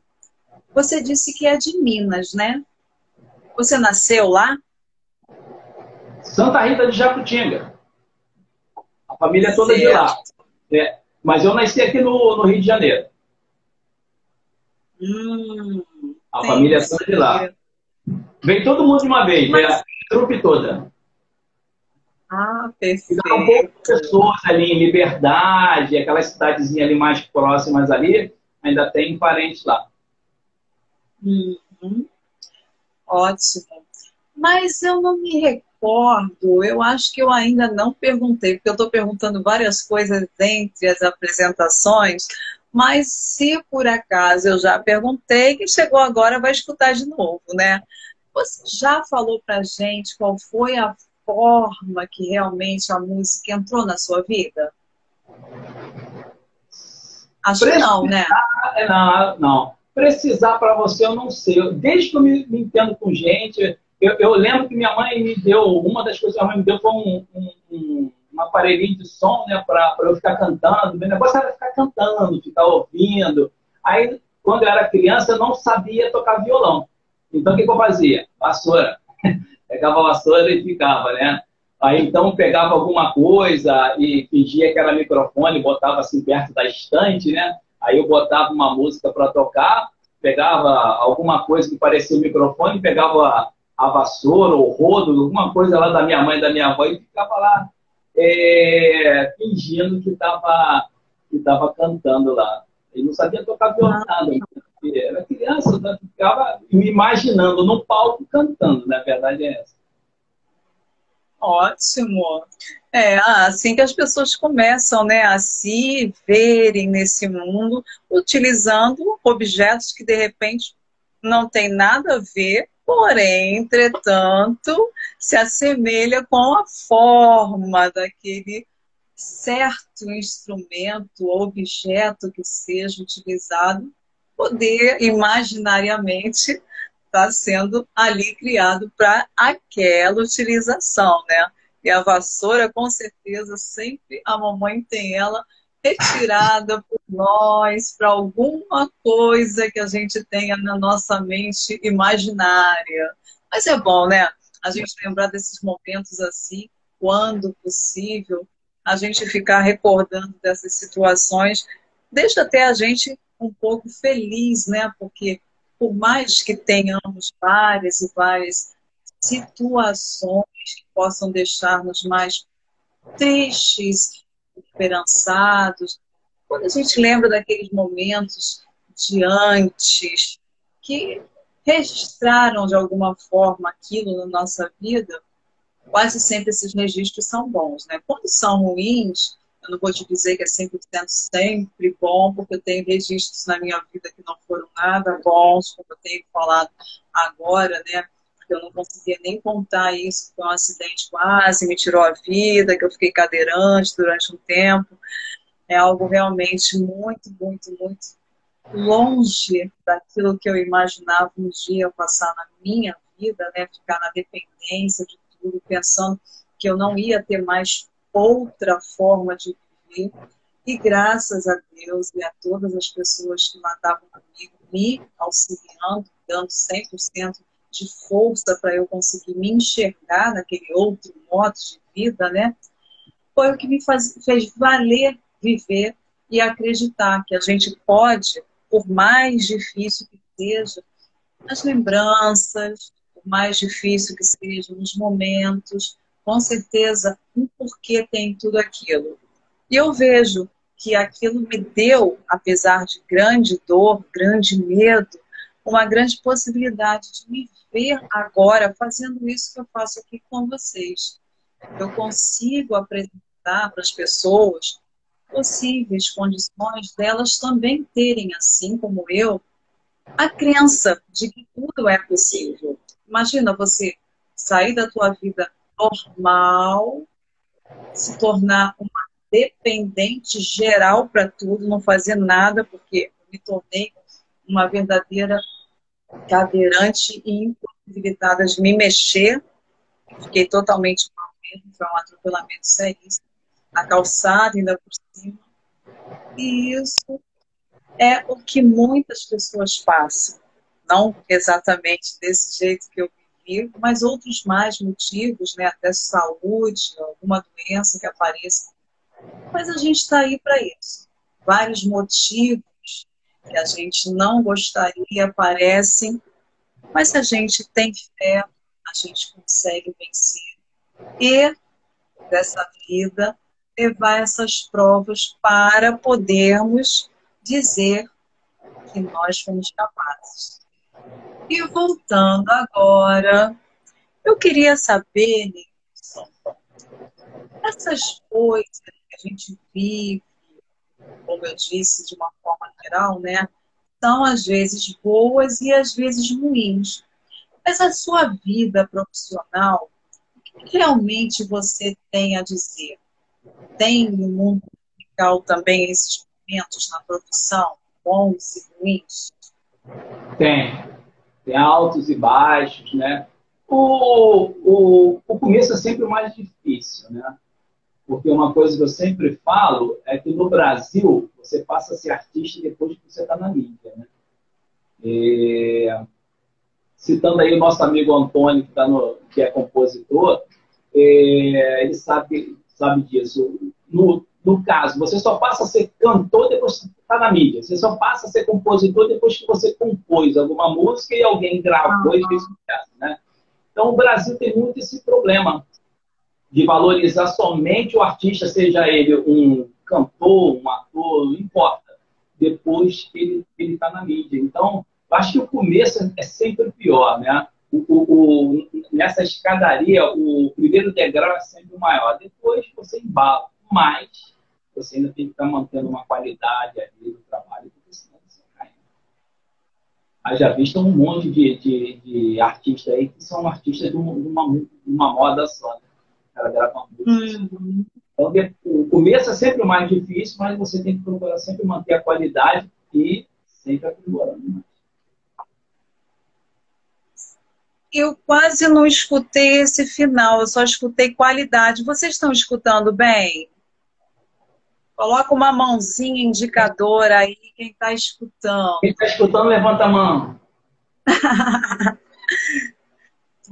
você disse que é de Minas, né? Você nasceu lá? Santa Rita de Jacutinga. A família é toda certo. de lá. É, mas eu nasci aqui no, no Rio de Janeiro. Hum, a família é toda de lá. Vem todo mundo de uma vez, mas... a trupe toda. Ah, perfeito. Ficaram um pouco de pessoas ali em Liberdade, aquelas cidadezinhas ali mais próximas ali, ainda tem parentes lá. Uhum. Ótimo. Mas eu não me recordo recordo, eu acho que eu ainda não perguntei, porque eu estou perguntando várias coisas entre as apresentações, mas se por acaso eu já perguntei, quem chegou agora vai escutar de novo, né? Você já falou pra gente qual foi a forma que realmente a música entrou na sua vida? Acho que não, né? É, não, não. Precisar para você eu não sei. Desde que eu me, me entendo com gente, eu, eu, lembro que minha mãe me deu, uma das coisas que minha mãe me deu foi um, um, um, um aparelhinho de som, né, para eu ficar cantando. Meu negócio era ficar cantando, ficar ouvindo. Aí, quando eu era criança, eu não sabia tocar violão. Então, o que, que eu fazia? Vassoura. (laughs) Pegava a vassoura e ficava, né? Aí então pegava alguma coisa e fingia que era microfone, botava assim perto da estante, né? Aí eu botava uma música para tocar, pegava alguma coisa que parecia um microfone, pegava a vassoura ou rodo, alguma coisa lá da minha mãe, da minha avó e ficava lá é, fingindo que estava que tava cantando lá. Ele não sabia tocar violão nada. Era criança, né? ficava me imaginando no palco cantando, na verdade é essa. Ótimo. É assim que as pessoas começam né, a se verem nesse mundo utilizando objetos que de repente não tem nada a ver, porém, entretanto, se assemelha com a forma daquele certo instrumento, objeto que seja utilizado, poder imaginariamente está sendo ali criado para aquela utilização, né? E a vassoura, com certeza, sempre a mamãe tem ela retirada por nós para alguma coisa que a gente tenha na nossa mente imaginária. Mas é bom, né? A gente lembrar desses momentos assim, quando possível, a gente ficar recordando dessas situações, deixa até a gente um pouco feliz, né? Porque por mais que tenhamos várias e várias situações que possam deixar-nos mais tristes, esperançados, quando a gente lembra daqueles momentos de antes que registraram de alguma forma aquilo na nossa vida, quase sempre esses registros são bons, né? Quando são ruins, eu não vou te dizer que é 100% sempre bom, porque eu tenho registros na minha vida que não foram nada bons, como eu tenho falado agora, né? Porque eu não conseguia nem contar isso, que um acidente quase me tirou a vida, que eu fiquei cadeirante durante um tempo. É algo realmente muito, muito, muito longe daquilo que eu imaginava um dia passar na minha vida, né? Ficar na dependência de tudo, pensando que eu não ia ter mais outra forma de viver. E graças a Deus e a todas as pessoas que estavam comigo, me auxiliando, dando 100% de força para eu conseguir me enxergar naquele outro modo de vida, né? Foi o que me faz, fez valer viver e acreditar que a gente pode, por mais difícil que seja, as lembranças, por mais difícil que sejam os momentos, com certeza um porquê tem tudo aquilo. E eu vejo que aquilo me deu, apesar de grande dor, grande medo, uma grande possibilidade de me ver agora fazendo isso que eu faço aqui com vocês. Eu consigo apresentar para as pessoas possíveis condições delas também terem, assim como eu, a crença de que tudo é possível. Imagina você sair da tua vida normal, se tornar uma dependente geral para tudo, não fazer nada, porque me tornei uma verdadeira cadeirante e impossibilitada de me mexer. Fiquei totalmente mal mesmo, foi um atropelamento seríssimo. A calçada ainda por cima. E isso é o que muitas pessoas passam. Não exatamente desse jeito que eu mas outros mais motivos, né, até saúde, alguma doença que apareça. Mas a gente está aí para isso. Vários motivos que a gente não gostaria aparecem, mas se a gente tem fé, a gente consegue vencer. E dessa vida levar essas provas para podermos dizer que nós fomos capazes. E voltando agora, eu queria saber, Nilson, essas coisas que a gente vive, como eu disse, de uma forma geral, né? São às vezes boas e às vezes ruins. Mas a sua vida profissional, o que realmente você tem a dizer? Tem no mundo musical também esses momentos na produção, bons e ruins? Tem. Tem altos e baixos, né? O, o, o começo é sempre o mais difícil, né? Porque uma coisa que eu sempre falo é que no Brasil você passa a ser artista depois que você está na mídia, né? E, citando aí o nosso amigo Antônio, que, tá no, que é compositor, ele sabe, sabe disso. No, no caso, você só passa a ser cantor depois que está na mídia. Você só passa a ser compositor depois que você compôs alguma música e alguém gravou e fez sucesso, né? Então, o Brasil tem muito esse problema de valorizar somente o artista, seja ele um cantor, um ator, não importa, depois ele está na mídia. Então, acho que o começo é sempre pior, né? O, o, o, nessa escadaria, o primeiro degrau é sempre o maior. Depois você embala, mas você ainda tem que estar tá mantendo uma qualidade ali do trabalho, porque senão você cai. Haja visto um monte de, de, de artistas aí que são artistas de uma, de uma, de uma moda só. Né? Ela grava música. Uhum. Então, o começo é sempre o mais difícil, mas você tem que procurar sempre manter a qualidade e sempre aprimorando mais. Eu quase não escutei esse final, eu só escutei qualidade. Vocês estão escutando bem? Coloca uma mãozinha indicadora aí, quem está escutando. Quem está escutando, levanta a mão. (laughs)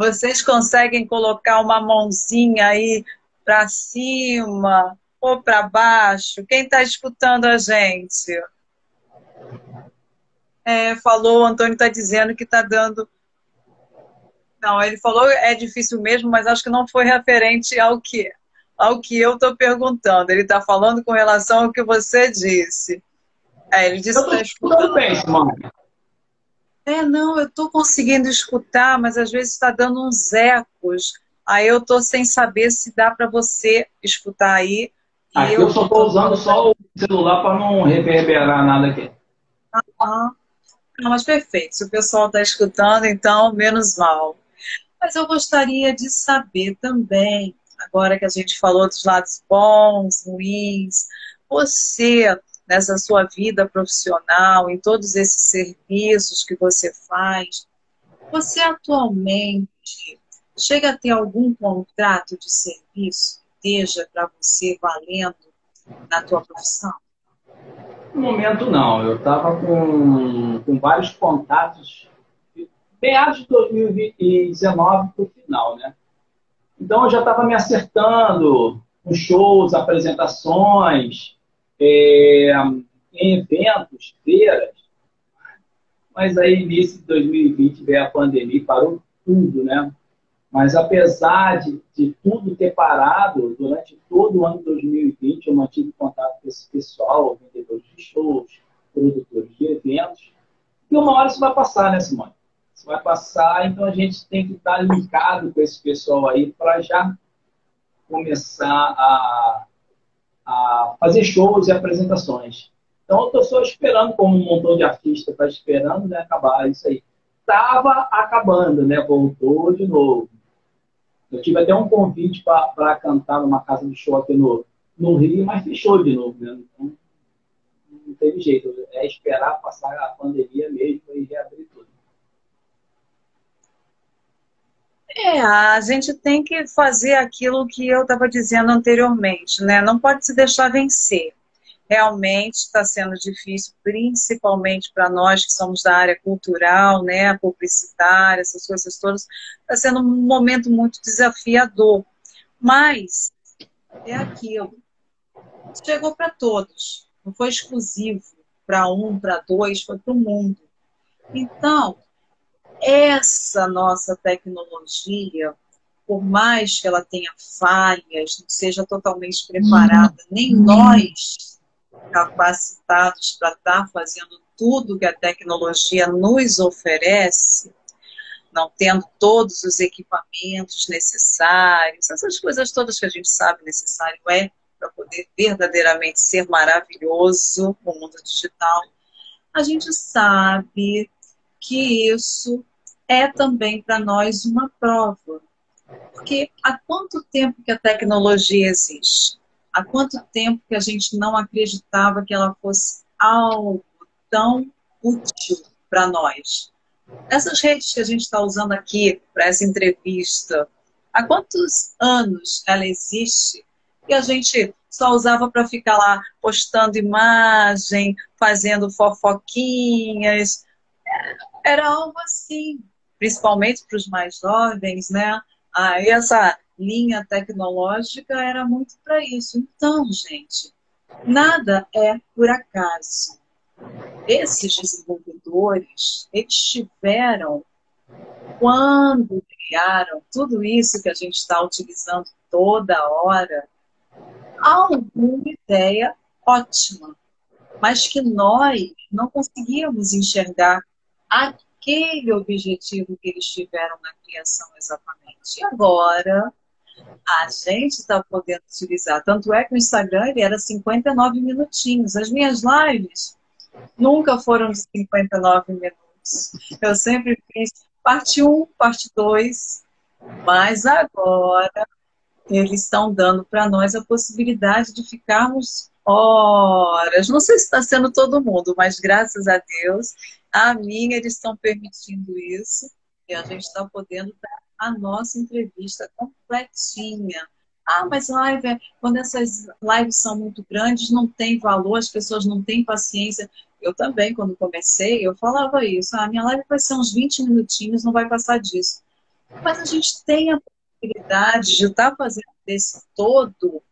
Vocês conseguem colocar uma mãozinha aí para cima ou para baixo? Quem está escutando a gente? É, falou, o Antônio está dizendo que está dando. Não, ele falou é difícil mesmo, mas acho que não foi referente ao que ao que eu estou perguntando. Ele está falando com relação ao que você disse. É, ele disse que está escutando. Bem, Simone. É, não, eu estou conseguindo escutar, mas às vezes está dando uns ecos. Aí eu estou sem saber se dá para você escutar aí. Aqui eu, eu só estou usando só o celular para não reverberar nada aqui. Ah, não, mas perfeito. Se o pessoal está escutando, então, menos mal. Mas eu gostaria de saber também, agora que a gente falou dos lados bons, ruins, você nessa sua vida profissional, em todos esses serviços que você faz, você atualmente chega a ter algum contrato de serviço que esteja para você valendo na tua profissão? No momento não, eu estava com, com vários contatos meados de 2019 para o final, né? Então eu já estava me acertando com shows, apresentações, é, em eventos, feiras. Mas aí, início de 2020, veio a pandemia e parou tudo, né? Mas apesar de, de, tudo ter parado, durante todo o ano de 2020, eu mantive contato com esse pessoal, vendedores de shows, produtores de eventos. E uma hora isso vai passar, né, Simone? Isso vai passar, então a gente tem que estar ligado com esse pessoal aí para já começar a, a fazer shows e apresentações. Então, eu estou só esperando, como um montão de artista está esperando, né, acabar isso aí. Estava acabando, né? Voltou de novo. Eu tive até um convite para cantar numa casa de show aqui no, no Rio, mas fechou de novo, né? Então, não teve jeito. É esperar passar a pandemia mesmo e reabrir tudo. É, a gente tem que fazer aquilo que eu estava dizendo anteriormente, né? Não pode se deixar vencer. Realmente está sendo difícil, principalmente para nós que somos da área cultural, né? Publicitária, essas coisas todas. Está sendo um momento muito desafiador. Mas é aquilo. Chegou para todos. Não foi exclusivo para um, para dois, foi para o mundo. Então, essa nossa tecnologia, por mais que ela tenha falhas, não seja totalmente preparada, nem nós capacitados para estar fazendo tudo que a tecnologia nos oferece, não tendo todos os equipamentos necessários, essas coisas todas que a gente sabe necessário é para poder verdadeiramente ser maravilhoso o mundo digital, a gente sabe que isso é também para nós uma prova. Porque há quanto tempo que a tecnologia existe? Há quanto tempo que a gente não acreditava que ela fosse algo tão útil para nós? Essas redes que a gente está usando aqui para essa entrevista, há quantos anos ela existe e a gente só usava para ficar lá postando imagem, fazendo fofoquinhas. Era algo assim, principalmente para os mais jovens, né? Aí essa linha tecnológica era muito para isso. Então, gente, nada é por acaso. Esses desenvolvedores, eles tiveram, quando criaram tudo isso que a gente está utilizando toda hora, alguma ideia ótima, mas que nós não conseguíamos enxergar aquele objetivo que eles tiveram na criação exatamente. E agora a gente está podendo utilizar. Tanto é que o Instagram ele era 59 minutinhos. As minhas lives nunca foram de 59 minutos. Eu sempre fiz parte 1, parte 2, mas agora eles estão dando para nós a possibilidade de ficarmos horas. Não sei se está sendo todo mundo, mas graças a Deus, a mim eles estão permitindo isso e a gente está podendo dar a nossa entrevista completinha. Ah, mas live, quando essas lives são muito grandes, não tem valor, as pessoas não têm paciência. Eu também, quando comecei, eu falava isso. Ah, minha live vai ser uns 20 minutinhos, não vai passar disso. Mas a gente tem a possibilidade de estar fazendo desse todo.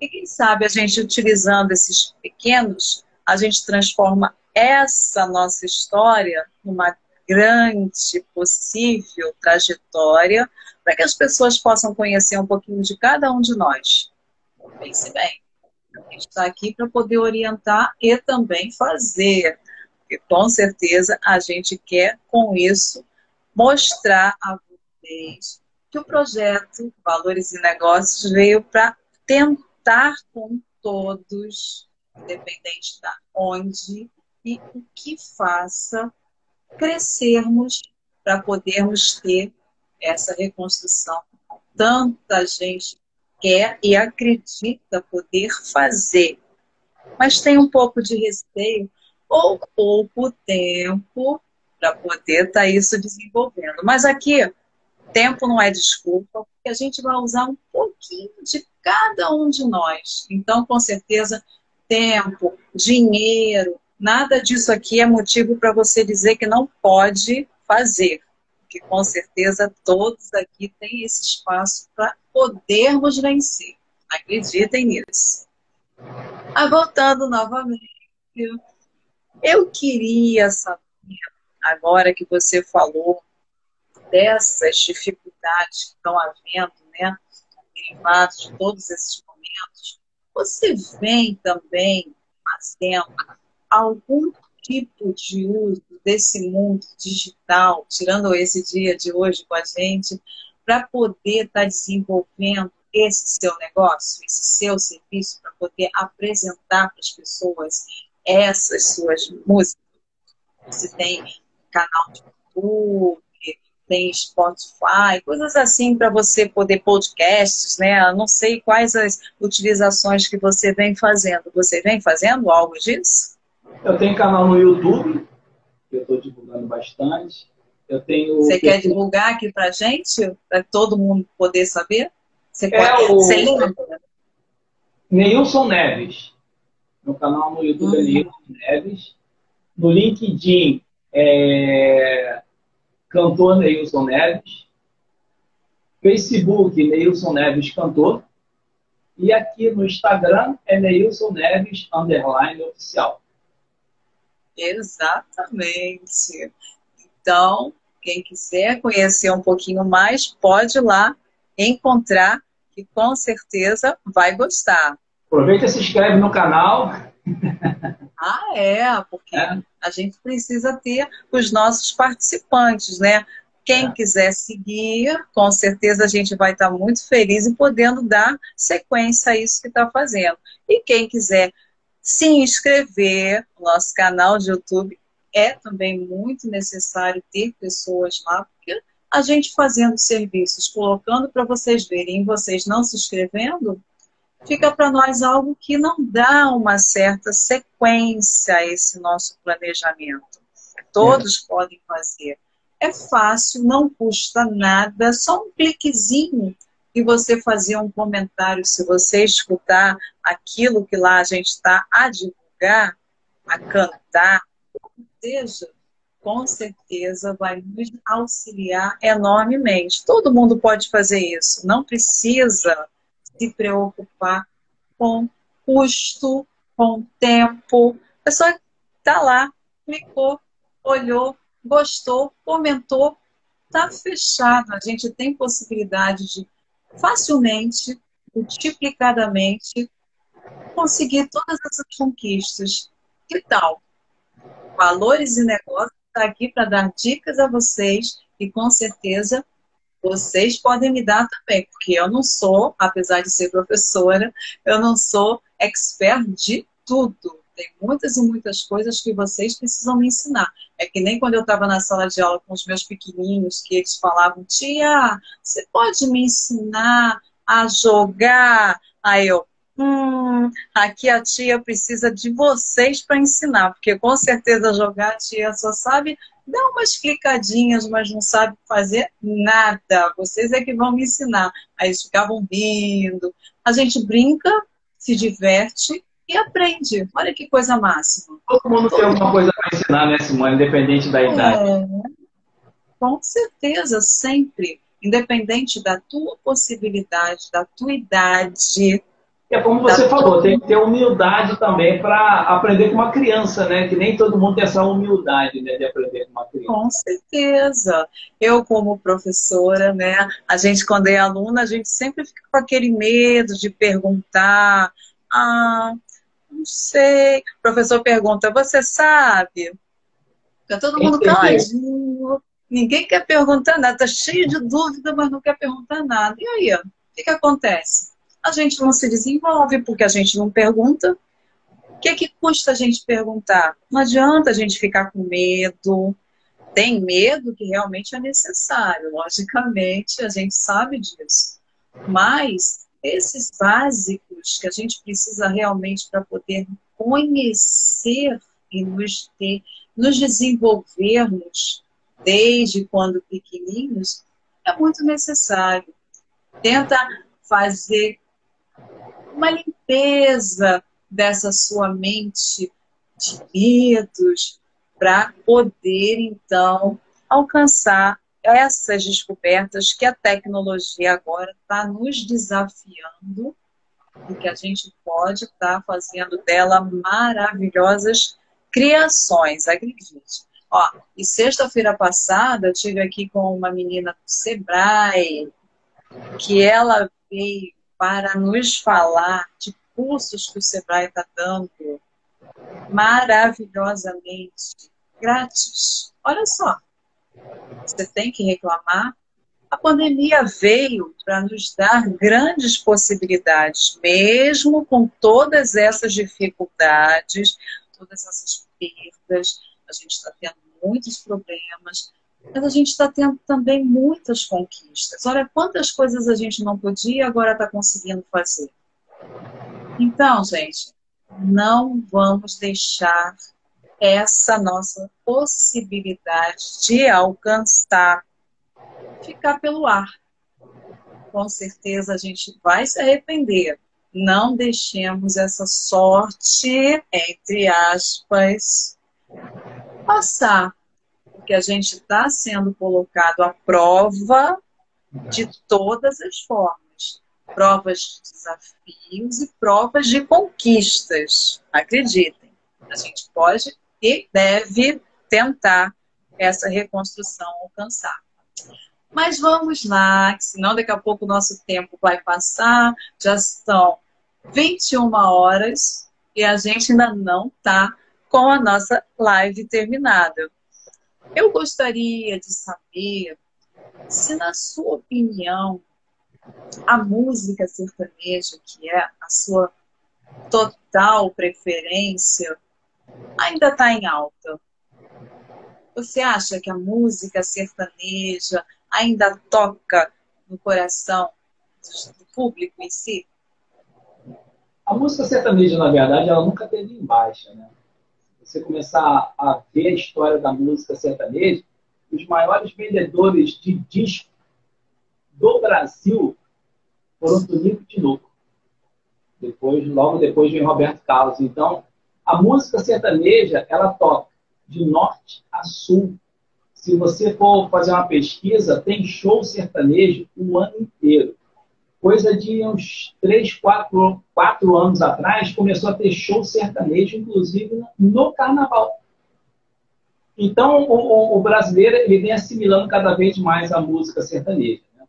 E quem sabe a gente utilizando esses pequenos, a gente transforma essa nossa história numa grande possível trajetória para que as pessoas possam conhecer um pouquinho de cada um de nós. Pense bem, a gente está aqui para poder orientar e também fazer, porque com certeza a gente quer com isso mostrar a vocês que o projeto Valores e Negócios veio para tentar com todos, independente da onde e o que faça, crescermos para podermos ter essa reconstrução. Tanta gente quer e acredita poder fazer, mas tem um pouco de receio ou pouco tempo para poder estar tá isso desenvolvendo. Mas aqui, tempo não é desculpa, porque a gente vai usar um pouquinho de cada um de nós. Então, com certeza, tempo, dinheiro, nada disso aqui é motivo para você dizer que não pode fazer. Porque com certeza todos aqui têm esse espaço para podermos vencer. Acreditem nisso. Ah, voltando novamente, eu queria saber agora que você falou dessas dificuldades que estão havendo, né, derivados de todos esses momentos, você vem também fazendo algum tipo de uso desse mundo digital, tirando esse dia de hoje com a gente, para poder estar tá desenvolvendo esse seu negócio, esse seu serviço, para poder apresentar para as pessoas essas suas músicas. Você tem canal de YouTube, tem Spotify, coisas assim para você poder podcasts, né? não sei quais as utilizações que você vem fazendo. Você vem fazendo algo disso? Eu tenho canal no YouTube, que eu estou divulgando bastante. Eu tenho. Você quer divulgar aqui para gente, para todo mundo poder saber? Você é pode... o... Você Neilson Neves. Meu canal no YouTube é uhum. é Neilson Neves. No LinkedIn é, cantor Neilson Neves, Facebook Neilson Neves Cantor, e aqui no Instagram é Neilson Neves Underline Oficial. Exatamente. Então, quem quiser conhecer um pouquinho mais, pode ir lá encontrar, que com certeza vai gostar. Aproveita e se inscreve no canal. Ah, é, porque é. A gente precisa ter os nossos participantes, né? Quem é. quiser seguir, com certeza a gente vai estar muito feliz em podendo dar sequência a isso que está fazendo. E quem quiser se inscrever no nosso canal de YouTube, é também muito necessário ter pessoas lá, porque a gente fazendo serviços, colocando para vocês verem, e vocês não se inscrevendo, fica para nós algo que não dá uma certa sequência a esse nosso planejamento. Todos é. podem fazer. É fácil, não custa nada, só um cliquezinho e você fazer um comentário. Se você escutar aquilo que lá a gente está a divulgar, a cantar, seja, com certeza vai nos auxiliar enormemente. Todo mundo pode fazer isso. Não precisa se preocupar com custo, com tempo. É só estar tá lá, clicou, olhou, gostou, comentou, está fechado. A gente tem possibilidade de facilmente, multiplicadamente, conseguir todas essas conquistas. Que tal? Valores e Negócios está aqui para dar dicas a vocês e com certeza vocês podem me dar também, porque eu não sou, apesar de ser professora, eu não sou expert de tudo. Tem muitas e muitas coisas que vocês precisam me ensinar. É que nem quando eu estava na sala de aula com os meus pequenininhos, que eles falavam, tia, você pode me ensinar a jogar? Aí eu, hum, aqui a tia precisa de vocês para ensinar, porque com certeza jogar a tia só sabe dar umas clicadinhas, mas não sabe fazer nada. Vocês é que vão me ensinar. Aí eles ficavam rindo. A gente brinca, se diverte e aprende. Olha que coisa máxima. Todo mundo Todo tem alguma mundo... coisa para ensinar, né, Simone? Independente da idade. É, com certeza, sempre. Independente da tua possibilidade, da tua idade, é como você falou, tem que ter humildade também para aprender com uma criança, né? Que nem todo mundo tem essa humildade né, de aprender com uma criança. Com certeza. Eu, como professora, né? A gente, quando é aluna, a gente sempre fica com aquele medo de perguntar. Ah, não sei. O professor pergunta, você sabe? Fica todo mundo caladinho. Ninguém quer perguntar nada. Está cheio de dúvida, mas não quer perguntar nada. E aí, o que, que acontece? A gente não se desenvolve porque a gente não pergunta. O que, que custa a gente perguntar? Não adianta a gente ficar com medo. Tem medo que realmente é necessário, logicamente, a gente sabe disso. Mas esses básicos que a gente precisa realmente para poder conhecer e nos, ter, nos desenvolvermos desde quando pequeninos, é muito necessário. Tenta fazer uma limpeza dessa sua mente de medos para poder então alcançar essas descobertas que a tecnologia agora está nos desafiando e que a gente pode estar tá fazendo dela maravilhosas criações, acredite. Ó, e sexta-feira passada eu tive aqui com uma menina do Sebrae, que ela veio para nos falar de cursos que o Sebrae está dando maravilhosamente grátis. Olha só, você tem que reclamar. A pandemia veio para nos dar grandes possibilidades, mesmo com todas essas dificuldades, todas essas perdas. A gente está tendo muitos problemas, mas a gente está tendo também muitas conquistas. Olha quantas coisas a gente não podia agora está conseguindo fazer. Então, gente, não vamos deixar essa nossa possibilidade de alcançar ficar pelo ar. Com certeza a gente vai se arrepender. Não deixemos essa sorte, entre aspas, passar porque a gente está sendo colocado à prova de todas as formas provas de desafios e provas de conquistas. Acreditem, a gente pode e deve tentar essa reconstrução alcançar. Mas vamos lá, senão daqui a pouco o nosso tempo vai passar, já estão 21 horas e a gente ainda não está com a nossa live terminada. Eu gostaria de saber se, na sua opinião, a música sertaneja, que é a sua total preferência, ainda está em alta. Você acha que a música sertaneja ainda toca no coração do público em si? A música sertaneja, na verdade, ela nunca teve em baixa, né? Você começar a ver a história da música sertaneja, os maiores vendedores de disco do Brasil foram Tonico e Tinoco. Depois, logo depois vem Roberto Carlos. Então, a música sertaneja, ela toca de norte a sul. Se você for fazer uma pesquisa, tem show sertanejo o ano inteiro. Coisa de uns 3, 4, 4 anos atrás, começou a ter show sertanejo, inclusive no carnaval. Então, o, o brasileiro ele vem assimilando cada vez mais a música sertaneja. Né?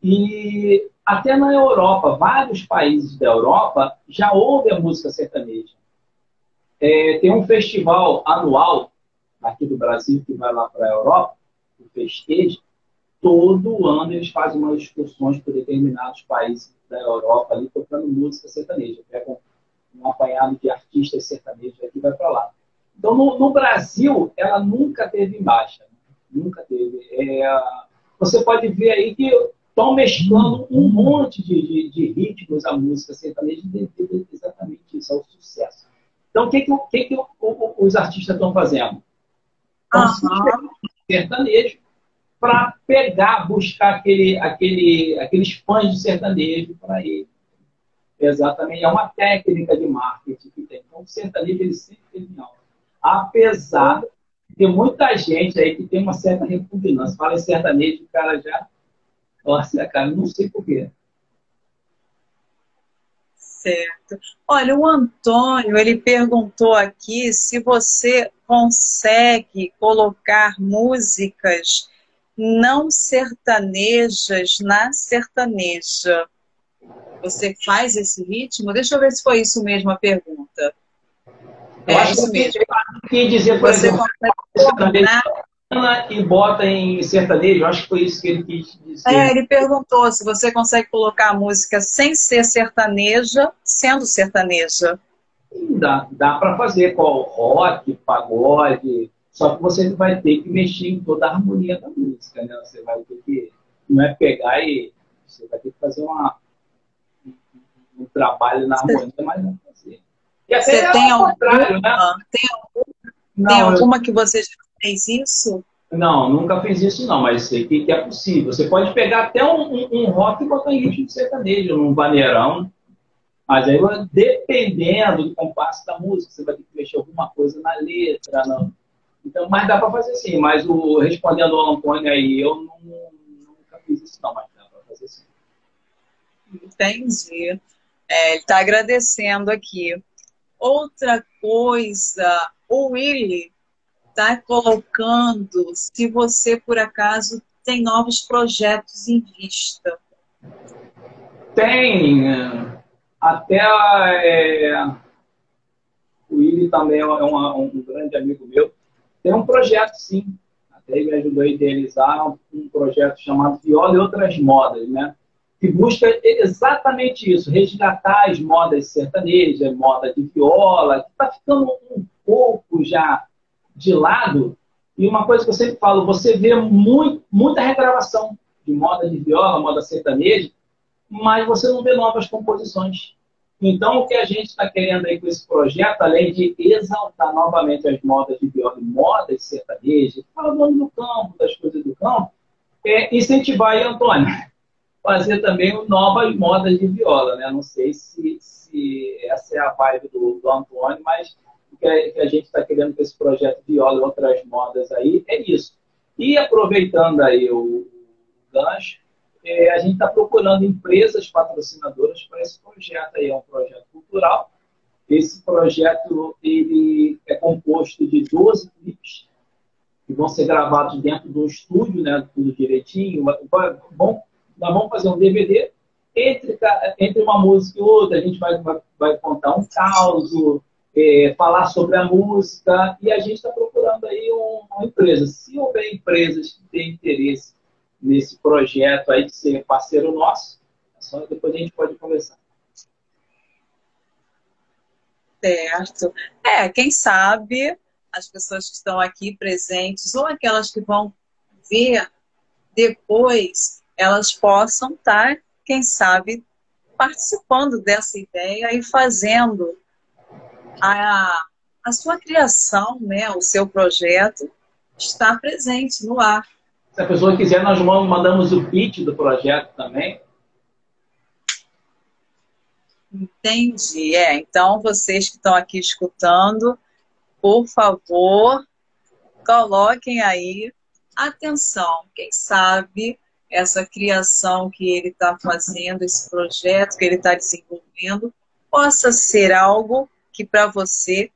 E até na Europa, vários países da Europa já ouvem a música sertaneja. É, tem um festival anual aqui do Brasil que vai lá para a Europa, o Festejo. Todo ano eles fazem umas excursões por determinados países da Europa ali tocando música sertaneja. Pegam um apanhado de artistas sertanejos aqui e vai para lá. Então, no, no, Brasil, ela nunca teve baixa. Né? Nunca teve. É, você pode ver aí que estão mesclando um monte de, de, de ritmos a música sertaneja devido exatamente isso, ao sucesso. Então, o que, que, que, que os artistas estão fazendo? Estão uhum. sertanejo para pegar, buscar aquele, aquele, aqueles fãs de sertanejo para ele. Exatamente, é uma técnica de marketing que tem. Então, o sertanejo ele sempre teve em alta. Apesar de ter muita gente aí que tem uma certa repugnância. Fala em sertanejo, o cara já nossa, cara, não sei porquê. Certo. Olha, o Antônio, ele perguntou aqui se você consegue colocar músicas não sertanejas na sertaneja. Você faz esse ritmo? Deixa eu ver se foi isso mesmo a pergunta. Eu é isso mesmo. Que dizer, por você exemplo, e bota em sertanejo. Acho que foi isso que ele quis dizer. É, ele perguntou se você consegue colocar a música sem ser sertaneja, sendo sertaneja. Dá, dá para fazer com rock, pagode, só que você vai ter que mexer em toda a harmonia da música, né? Você vai ter que, não é pegar e você vai ter que fazer uma, um trabalho na harmonia, mas não fazer. E até você é tem alguma, né? tem, algum, não, tem alguma que você já fez isso? Não, nunca fiz isso não, mas sei que, que é possível. Você pode pegar até um, um, um rock e botar em ritmo de sertanejo, num vaneirão. Mas aí, dependendo do compasso da música, você vai ter que mexer alguma coisa na letra. Não. Então, mas dá para fazer sim. Mas o, respondendo ao Antônio aí, eu não, nunca fiz isso não, mas dá para fazer sim. Entendi. É, ele está agradecendo aqui. Outra coisa, o Willy está colocando se você, por acaso, tem novos projetos em vista? Tem. Até é, o Willi também é uma, um grande amigo meu. Tem um projeto, sim. Até me ajudou a idealizar um projeto chamado Viola e Outras Modas, né? que busca exatamente isso, resgatar as modas sertanejas, moda de viola, que está ficando um pouco já de lado. E uma coisa que eu sempre falo, você vê muito, muita regravação de moda de viola, moda sertaneja, mas você não vê novas composições. Então, o que a gente está querendo aí com esse projeto, além de exaltar novamente as modas de e modas sertanejas, falando do campo, das coisas do campo, é incentivar aí, Antônio, (laughs) fazer também novas modas de viola. Né? Não sei se, se essa é a vibe do, do Antônio, mas que a, que a gente está querendo com esse projeto Viola e outras modas aí é isso. E aproveitando aí o, o gancho, é, a gente está procurando empresas patrocinadoras para esse projeto aí. É um projeto cultural. Esse projeto ele é composto de 12 clipes que vão ser gravados dentro do estúdio, né, tudo direitinho. Bom, nós vamos fazer um DVD. Entre, entre uma música e outra, a gente vai, vai, vai contar um caos, é, falar sobre a música e a gente está procurando aí uma empresa. Se houver empresas que têm interesse nesse projeto aí de ser parceiro nosso, é só depois a gente pode conversar. Certo. É, quem sabe as pessoas que estão aqui presentes ou aquelas que vão ver depois elas possam estar, quem sabe, participando dessa ideia e fazendo a, a sua criação, né, o seu projeto, está presente no ar. Se a pessoa quiser, nós mandamos o pitch do projeto também. Entendi. É, então vocês que estão aqui escutando, por favor, coloquem aí atenção. Quem sabe essa criação que ele está fazendo, esse projeto que ele está desenvolvendo, possa ser algo que para você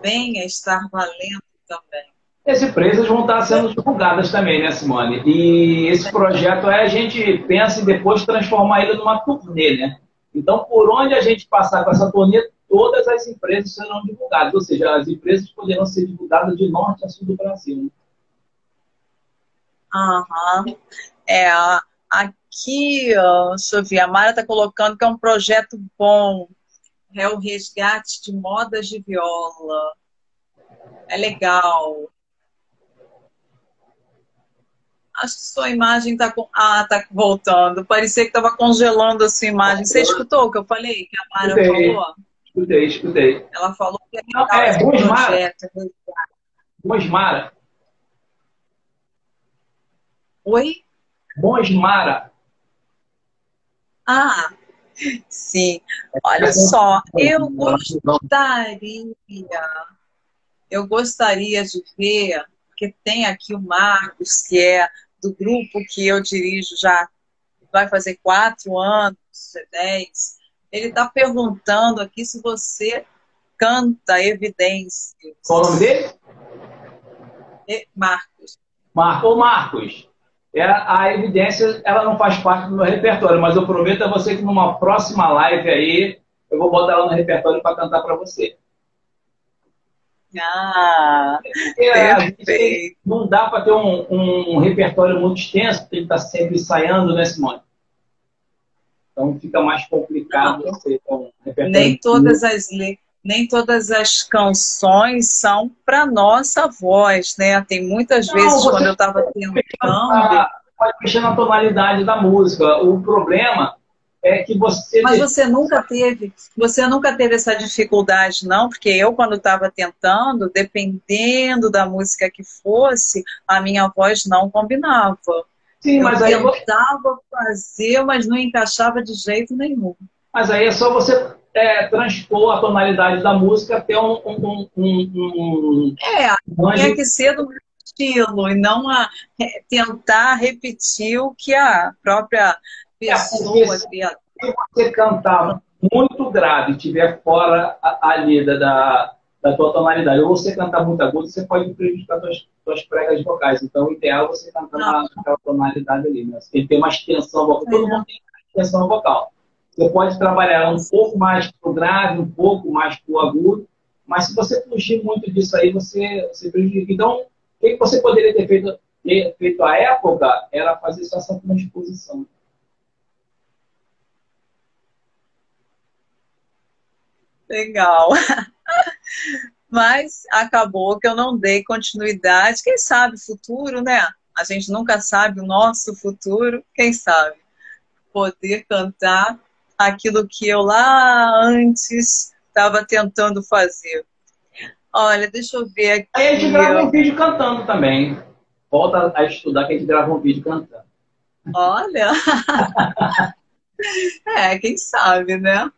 venha estar valendo também. As empresas vão estar sendo divulgadas também, né, Simone? E esse projeto é a gente pensa em depois transformar ele numa turnê, né? Então, por onde a gente passar com essa turnê, todas as empresas serão divulgadas. Ou seja, as empresas poderão ser divulgadas de norte a sul do Brasil. Né? Aham. É, aqui, eu ver, a Mara está colocando que é um projeto bom. É o resgate de modas de viola. É legal. Acho que sua imagem está com... ah, tá voltando. Parecia que estava congelando a sua imagem. Você escutou o que eu falei? Que a Mara escutei, falou? Escutei, escutei. Ela falou que é legal Não, é, Bosmara. Bosmara. Oi? Bosmara. Ah, sim. Olha só, eu gostaria, eu gostaria de ver, porque tem aqui o Marcos, que é do grupo que eu dirijo já vai fazer quatro anos, dez. Ele está perguntando aqui se você canta evidências. Qual o nome dele? Marcos. Marcos. Marcos, é, a evidência ela não faz parte do meu repertório, mas eu prometo a você que numa próxima live aí eu vou botar ela no repertório para cantar para você. Ah, é, não dá para ter um, um, repertório muito extenso, tem que estar tá sempre ensaiando, né, Simone? Então fica mais complicado não, você ter um repertório. Nem todas as nem todas as canções são para nossa voz, né? Tem muitas vezes quando eu estava tentando. Pode mexer na tonalidade da música. O problema é que você. Mas você nunca teve, você nunca teve essa dificuldade, não? Porque eu, quando estava tentando, dependendo da música que fosse, a minha voz não combinava. Sim, mas eu aí tentava fazer, mas não encaixava de jeito nenhum. Mas aí é só você é, transpor a tonalidade da música até um. um, um, um é, tinha que ser do estilo e não a, é, tentar repetir o que a própria pessoa. É, se, você cantar muito grave, estiver fora ali da, da, da tua tonalidade, ou você cantar muito agudo, você pode prejudicar suas, suas pregas vocais. Então, o ideal é você cantar naquela tonalidade ali. Né? Você tem que ter uma extensão vocal. Todo mundo tem extensão vocal. Você pode trabalhar um pouco mais para o grave, um pouco mais para o agudo, mas se você fugir muito disso aí, você, você prejudica. Então, o que você poderia ter feito, ter feito à época era fazer só essa transposição. Legal. (laughs) Mas acabou que eu não dei continuidade. Quem sabe futuro, né? A gente nunca sabe o nosso futuro. Quem sabe? Poder cantar aquilo que eu lá antes estava tentando fazer. Olha, deixa eu ver aqui. Aí a gente grava um vídeo cantando também. Volta a estudar que a gente grava um vídeo cantando. Olha! (laughs) é, quem sabe, né?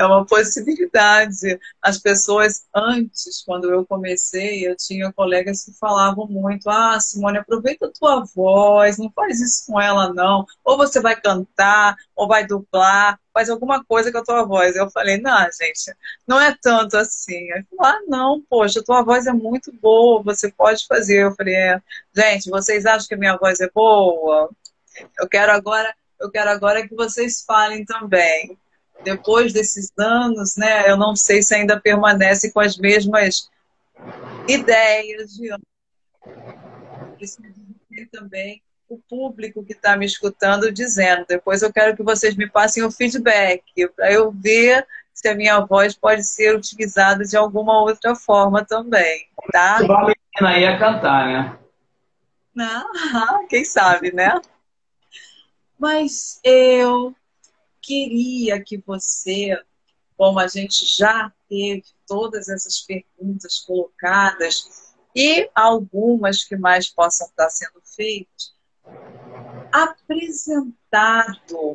É uma possibilidade. As pessoas, antes, quando eu comecei, eu tinha colegas que falavam muito: Ah, Simone, aproveita a tua voz, não faz isso com ela, não. Ou você vai cantar, ou vai dublar, faz alguma coisa com a tua voz. Eu falei: Não, gente, não é tanto assim. Ah, não, poxa, tua voz é muito boa, você pode fazer. Eu falei: é, Gente, vocês acham que a minha voz é boa? Eu quero agora. Eu quero agora que vocês falem também depois desses anos, né, eu não sei se ainda permanece com as mesmas ideias de Preciso ter também o público que está me escutando dizendo. Depois eu quero que vocês me passem o feedback para eu ver se a minha voz pode ser utilizada de alguma outra forma também, tá? Só a menina aí a cantar, né? Não, (laughs) quem sabe, né? Mas eu queria que você, como a gente já teve todas essas perguntas colocadas e algumas que mais possam estar sendo feitas, apresentado,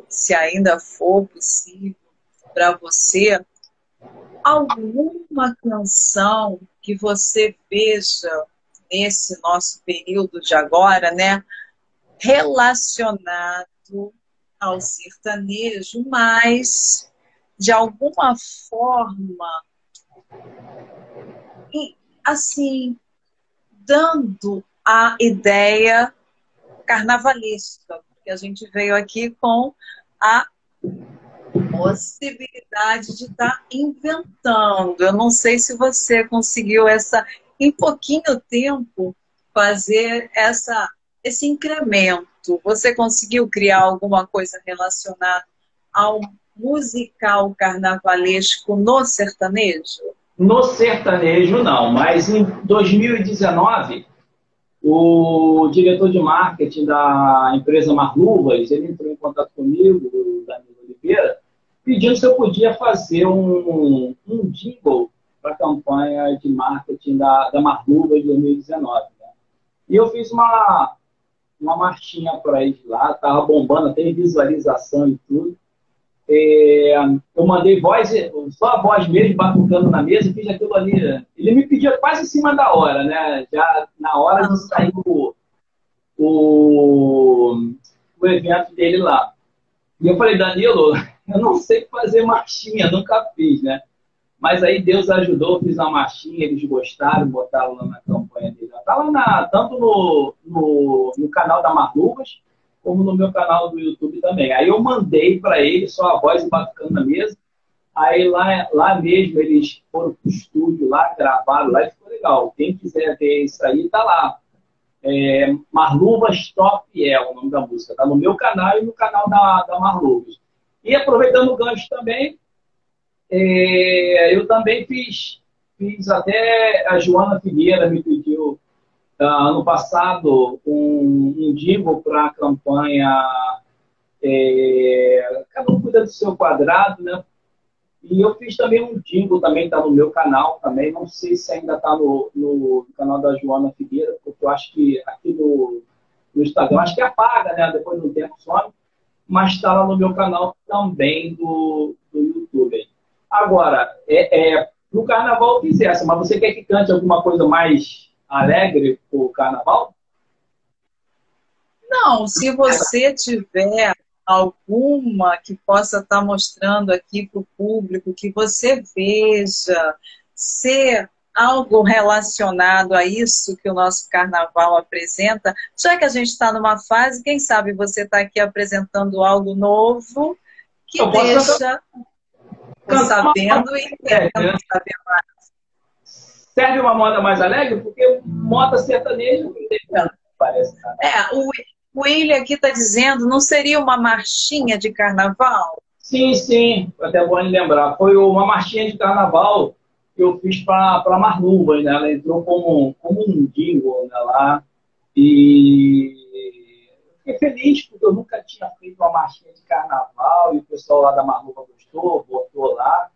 se ainda for possível para você, alguma canção que você veja nesse nosso período de agora, né, relacionado ao sertanejo, mas de alguma forma, assim, dando a ideia carnavalesca, porque a gente veio aqui com a possibilidade de estar tá inventando. Eu não sei se você conseguiu essa, em pouquinho tempo, fazer essa, esse incremento. Você conseguiu criar alguma coisa relacionada ao musical carnavalesco no sertanejo? No sertanejo, não, mas em 2019 o diretor de marketing da empresa Marluvas, ele entrou em contato comigo, o Danilo Oliveira, pedindo se eu podia fazer um, um jingle para a campanha de marketing da, da Marluvas de 2019. Né? E eu fiz uma, uma marchinha para eles lá, estava bombando, tem visualização e tudo. É, eu mandei voz, só a voz mesmo, batucando na mesa, fiz aquilo ali. Ele me pediu quase em cima da hora, né? Já na hora de sair o, o, o evento dele lá. E eu falei, Danilo, (laughs) eu não sei fazer marchinha, nunca fiz, né? Mas aí Deus ajudou, fiz uma marchinha, eles gostaram, botaram lá na campanha dele. Tá lá na, tanto no, no, no canal da Marluvas, como no meu canal do YouTube também. Aí eu mandei para ele só a voz batucando na mesa. Aí lá, lá mesmo eles foram pro estúdio lá, gravaram lá e ficou legal. Quem quiser ver isso aí, tá lá. É, Marluvas Top é o nome da música. Tá no meu canal e no canal da, da Marluvas. E aproveitando o gancho também, é, eu também fiz, fiz até a Joana Figueira me pediu Uh, ano passado, um, um jingle para a campanha é, Cada um cuida do seu quadrado, né? E eu fiz também um jingle, também está no meu canal também. Não sei se ainda está no, no, canal da Joana Figueira, porque eu acho que aqui no, no Instagram, acho que apaga, né? Depois de um tempo some. Mas está lá no meu canal também do, do YouTube. Agora, é, é, no carnaval eu fiz essa, mas você quer que cante alguma coisa mais alegre o carnaval? Não, se você tiver alguma que possa estar tá mostrando aqui para o público, que você veja ser algo relacionado a isso que o nosso carnaval apresenta, já que a gente está numa fase, quem sabe você está aqui apresentando algo novo que Eu deixa sabendo e querendo saber mais serve uma moda mais alegre, porque moda sertaneja não tem tanto, parece. É, o, o William aqui está dizendo, não seria uma marchinha de carnaval? Sim, sim, até bom lembrar. Foi uma marchinha de carnaval que eu fiz para Marluvas, né? Ela entrou como, como um jingle né, lá. E fiquei feliz, porque eu nunca tinha feito uma marchinha de carnaval e o pessoal lá da Marluva gostou, botou lá.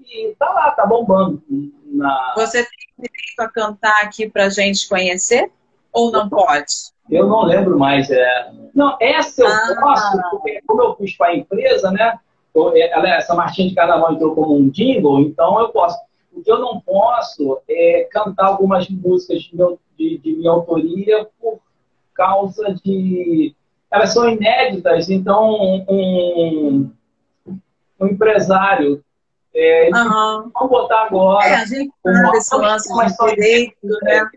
E tá lá, tá bombando. Na... Você tem direito a cantar aqui pra gente conhecer? Ou não pode? Eu não lembro mais. É... Não, essa eu ah. posso, porque como eu fiz para a empresa, né? Ela, essa marchinha de carnaval entrou como um jingle, então eu posso. O que eu não posso é cantar algumas músicas de, meu, de, de minha autoria por causa de. Elas são inéditas, então um, um empresário é, uhum. Vamos botar agora. É, a gente sabe esse lance de direitos, né?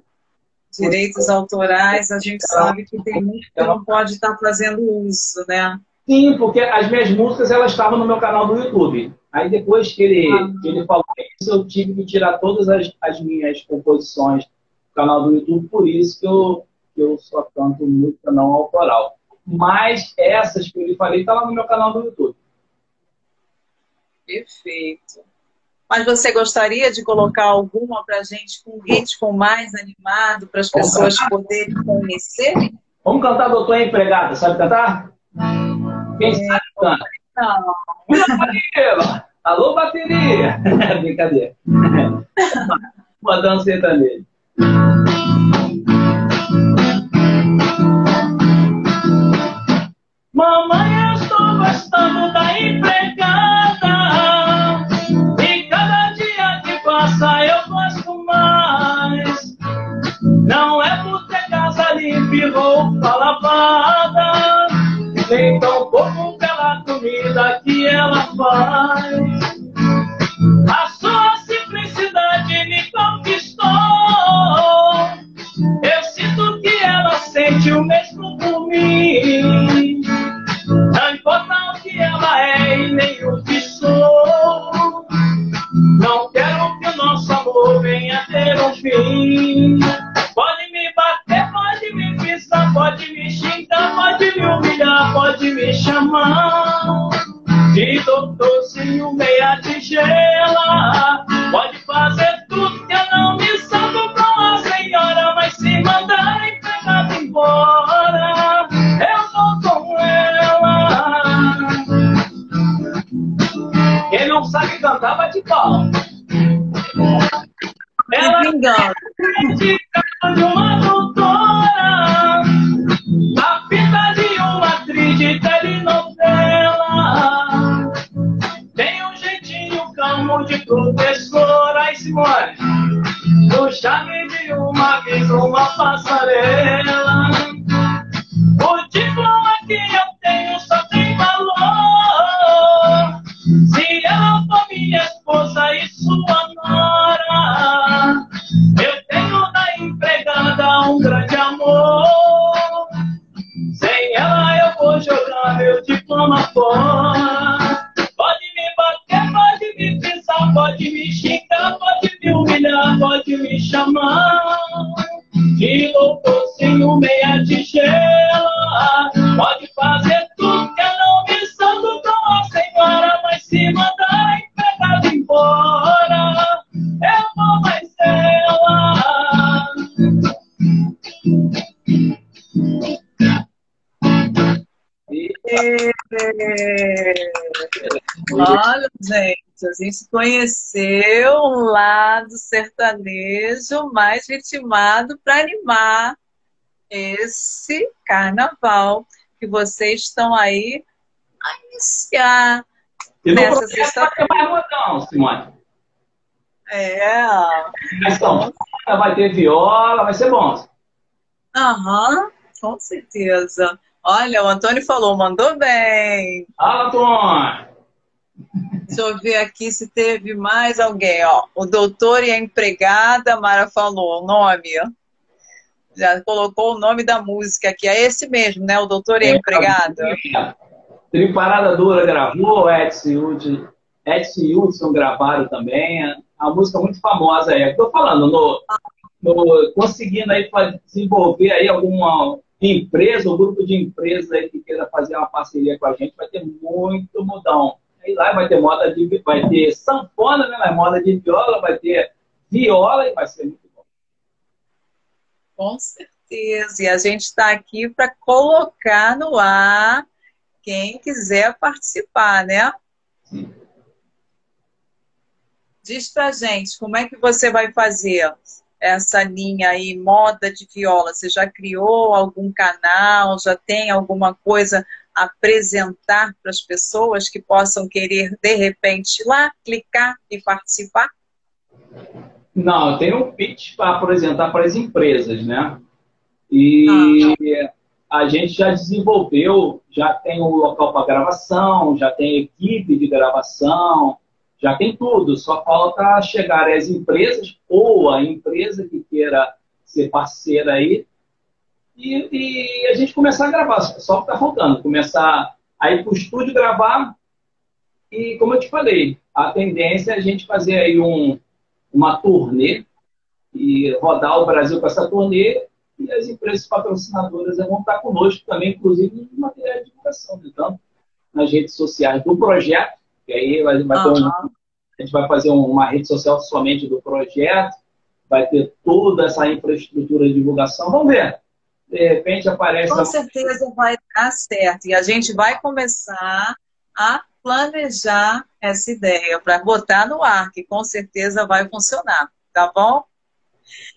Direitos autorais, a gente sabe que tem muito que não pode estar fazendo isso, né? Sim, porque as minhas músicas elas estavam no meu canal do YouTube. Aí depois que ele, ah. que ele falou isso, eu tive que tirar todas as, as minhas composições do canal do YouTube, por isso que eu, que eu só canto música não autoral. Mas essas que eu lhe falei, estão tá lá no meu canal do YouTube. Perfeito. Mas você gostaria de colocar alguma para a gente com um ritmo mais animado, para as pessoas poderem conhecer? Vamos cantar Doutor Empregada, sabe cantar? Quem é, sabe canta? Não. Alô, bateria! (laughs) Brincadeira. Mandando sertanejo. Mamãe, eu estou gostando da empregada. E cada dia que passa eu gosto mais. Não é por ter casa limpa e roupa lavada. Nem tão pouco pela comida que ela faz. A sua simplicidade me conquistou. Nem o que sou. Não quero que o nosso amor venha ter um fim. Pode me bater, pode me pisar, pode me xingar, pode me humilhar, pode me chamar. De doutorzinho meia tigela. Vai de palma. Gente, a gente conheceu um lado sertanejo mais vitimado para animar esse carnaval que vocês estão aí a iniciar. E sexta-feira. Vai ter mais Simone. É. Então, vai ter viola, vai ser bom. Aham, com certeza. Olha, o Antônio falou, mandou bem. Ah, Antônio! Deixa eu ver aqui se teve mais alguém. Ó, o doutor e a empregada, a Mara falou o nome. Já colocou o nome da música aqui. É esse mesmo, né? O doutor e a é, empregada. Triparada Dura gravou, Edson e Hudson gravaram também. A música muito famosa é. Estou falando, no, no, conseguindo aí desenvolver aí alguma empresa, um grupo de empresas aí que queira fazer uma parceria com a gente, vai ter muito mudão. Aí lá vai ter moda de vai ter sanfona, né? Vai moda de viola, vai ter viola e vai ser muito bom. Com certeza. E a gente está aqui para colocar no ar quem quiser participar, né? Sim. Diz pra gente como é que você vai fazer essa linha aí, moda de viola? Você já criou algum canal? Já tem alguma coisa apresentar para as pessoas que possam querer, de repente, ir lá, clicar e participar? Não, eu tenho um pitch para apresentar para as empresas, né? E ah. a gente já desenvolveu, já tem o um local para gravação, já tem equipe de gravação, já tem tudo, só falta chegar às empresas ou a empresa que queira ser parceira aí e, e a gente começar a gravar, só que está faltando, começar a ir para o estúdio gravar e, como eu te falei, a tendência é a gente fazer aí um, uma turnê e rodar o Brasil com essa turnê e as empresas patrocinadoras vão estar conosco também, inclusive no material de divulgação, então, nas redes sociais do projeto que aí vai, vai um A gente vai fazer uma rede social somente do projeto, vai ter toda essa infraestrutura de divulgação. Vamos ver. De repente aparece. Com certeza vai dar certo. E a gente vai começar a planejar essa ideia para botar no ar, que com certeza vai funcionar. Tá bom?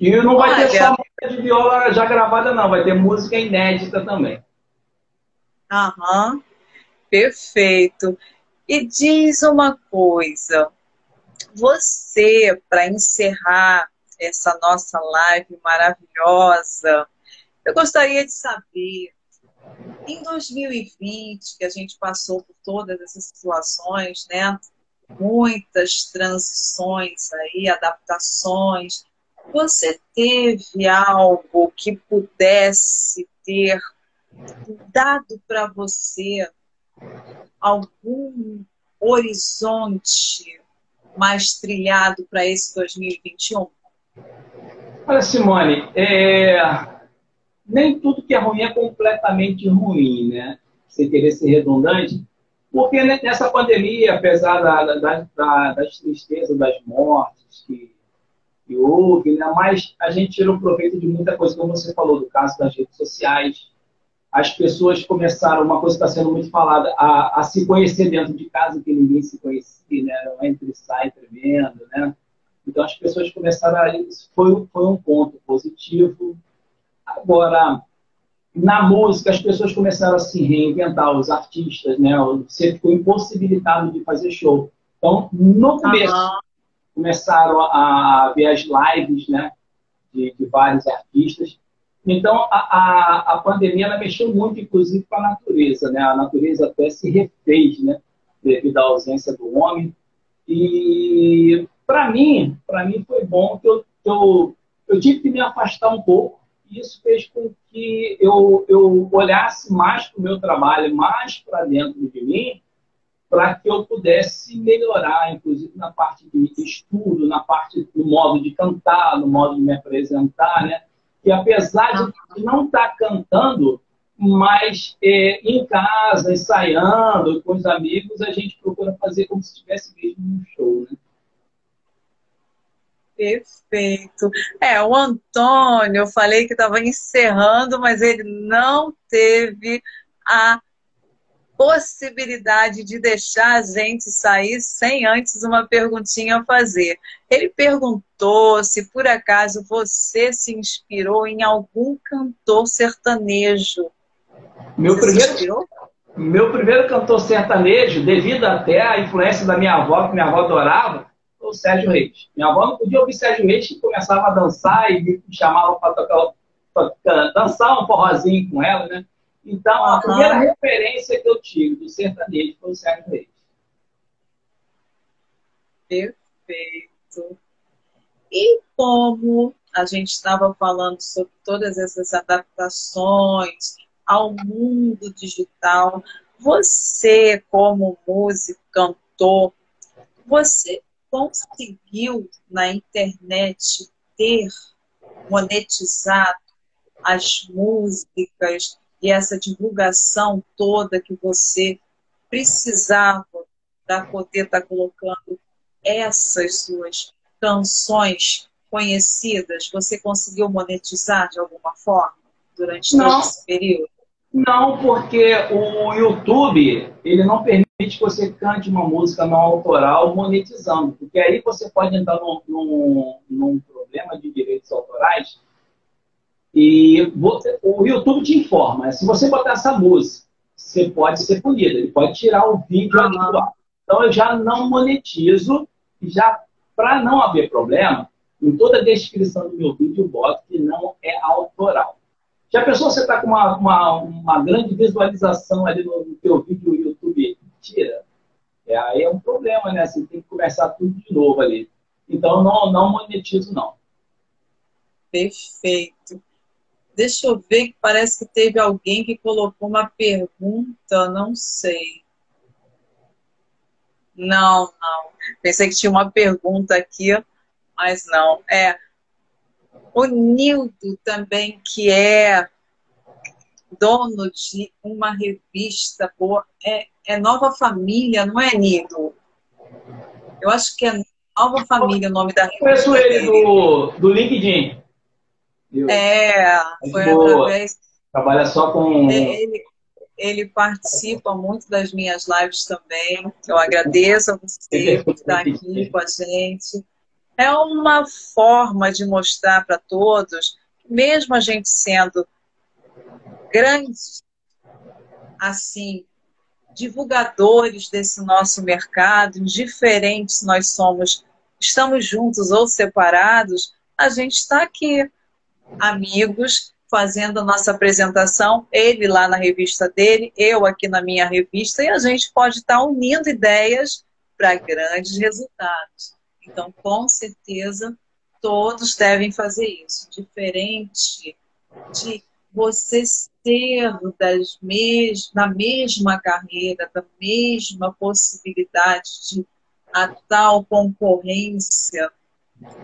E não vai Olha, ter só música de viola já gravada, não. Vai ter música inédita também. Aham. Perfeito. E diz uma coisa. Você, para encerrar essa nossa live maravilhosa, eu gostaria de saber, em 2020, que a gente passou por todas essas situações, né? Muitas transições aí, adaptações. Você teve algo que pudesse ter dado para você algum horizonte mais trilhado para esse 2021? Olha, Simone, é... nem tudo que é ruim é completamente ruim, né? Sem querer ser redundante, porque nessa pandemia, apesar da, da, da, das tristezas, das mortes que, que houve, né? mas a gente tirou proveito de muita coisa, como você falou, do caso das redes sociais, as pessoas começaram, uma coisa que está sendo muito falada, a, a, se conhecer dentro de casa, que ninguém se conhecia, né? Era um entre e sai tremendo, né? Então as pessoas começaram a... Isso foi, foi um ponto positivo. Agora, na música, as pessoas começaram a se reinventar, os artistas, né? Você ficou impossibilitado de fazer show. Então, no começo, uhum. começaram a ver as lives, né? De, de vários artistas. Então, a, a, a pandemia ela mexeu muito, inclusive, com a natureza. Né? A natureza até se refez, né? devido à ausência do homem. E, para mim, para mim foi bom que eu, eu, eu tive que me afastar um pouco. E isso fez com que eu, eu olhasse mais para o meu trabalho, mais para dentro de mim, para que eu pudesse melhorar, inclusive na parte de estudo, na parte do modo de cantar, no modo de me apresentar, né? que apesar de não estar tá cantando, mas é, em casa, ensaiando com os amigos, a gente procura fazer como se estivesse mesmo um show, né? Perfeito. É, o Antônio, eu falei que estava encerrando, mas ele não teve a possibilidade de deixar a gente sair sem antes uma perguntinha a fazer. Ele perguntou se por acaso você se inspirou em algum cantor sertanejo. Meu você primeiro, meu primeiro cantor sertanejo, devido até à influência da minha avó, que minha avó adorava, o Sérgio Reis. Minha avó não podia ouvir Sérgio Reis e começava a dançar e me chamava para dançar um forrozinho com ela, né? Então, a primeira referência que eu tive do sertanejo foi o Sérgio Reis. Perfeito. E como a gente estava falando sobre todas essas adaptações ao mundo digital, você, como músico, cantor, você conseguiu na internet ter monetizado as músicas e essa divulgação toda que você precisava para poder estar tá colocando essas suas canções conhecidas, você conseguiu monetizar de alguma forma durante não, todo esse período? Não, porque o YouTube ele não permite que você cante uma música não autoral monetizando, porque aí você pode entrar num, num, num problema de direitos autorais e o YouTube te informa, né? se você botar essa música, você pode ser punido, ele pode tirar o vídeo uhum. atual. Então eu já não monetizo, já para não haver problema, em toda a descrição do meu vídeo eu boto que não é autoral. Já a pessoa você está com uma, uma, uma, grande visualização ali no, no teu vídeo, YouTube tira, é, aí é um problema, né? Você tem que começar tudo de novo ali. Então não, não monetizo não. Perfeito. Deixa eu ver parece que teve alguém que colocou uma pergunta, não sei. Não, não. Pensei que tinha uma pergunta aqui, mas não. É. O Nildo também, que é dono de uma revista boa, é, é Nova Família, não é, Nildo? Eu acho que é Nova Família o nome da revista. Conheço ele do, do LinkedIn. É, foi Boa. através. Trabalha só com. Ele, ele participa muito das minhas lives também. Eu agradeço a você por estar aqui com a gente. É uma forma de mostrar para todos, mesmo a gente sendo grandes, assim, divulgadores desse nosso mercado, indiferentes nós somos, estamos juntos ou separados, a gente está aqui, amigos, fazendo a nossa apresentação, ele lá na revista dele, eu aqui na minha revista, e a gente pode estar tá unindo ideias para grandes resultados. Então, com certeza, todos devem fazer isso. Diferente de você ser das mes da mesma carreira, da mesma possibilidade de a tal concorrência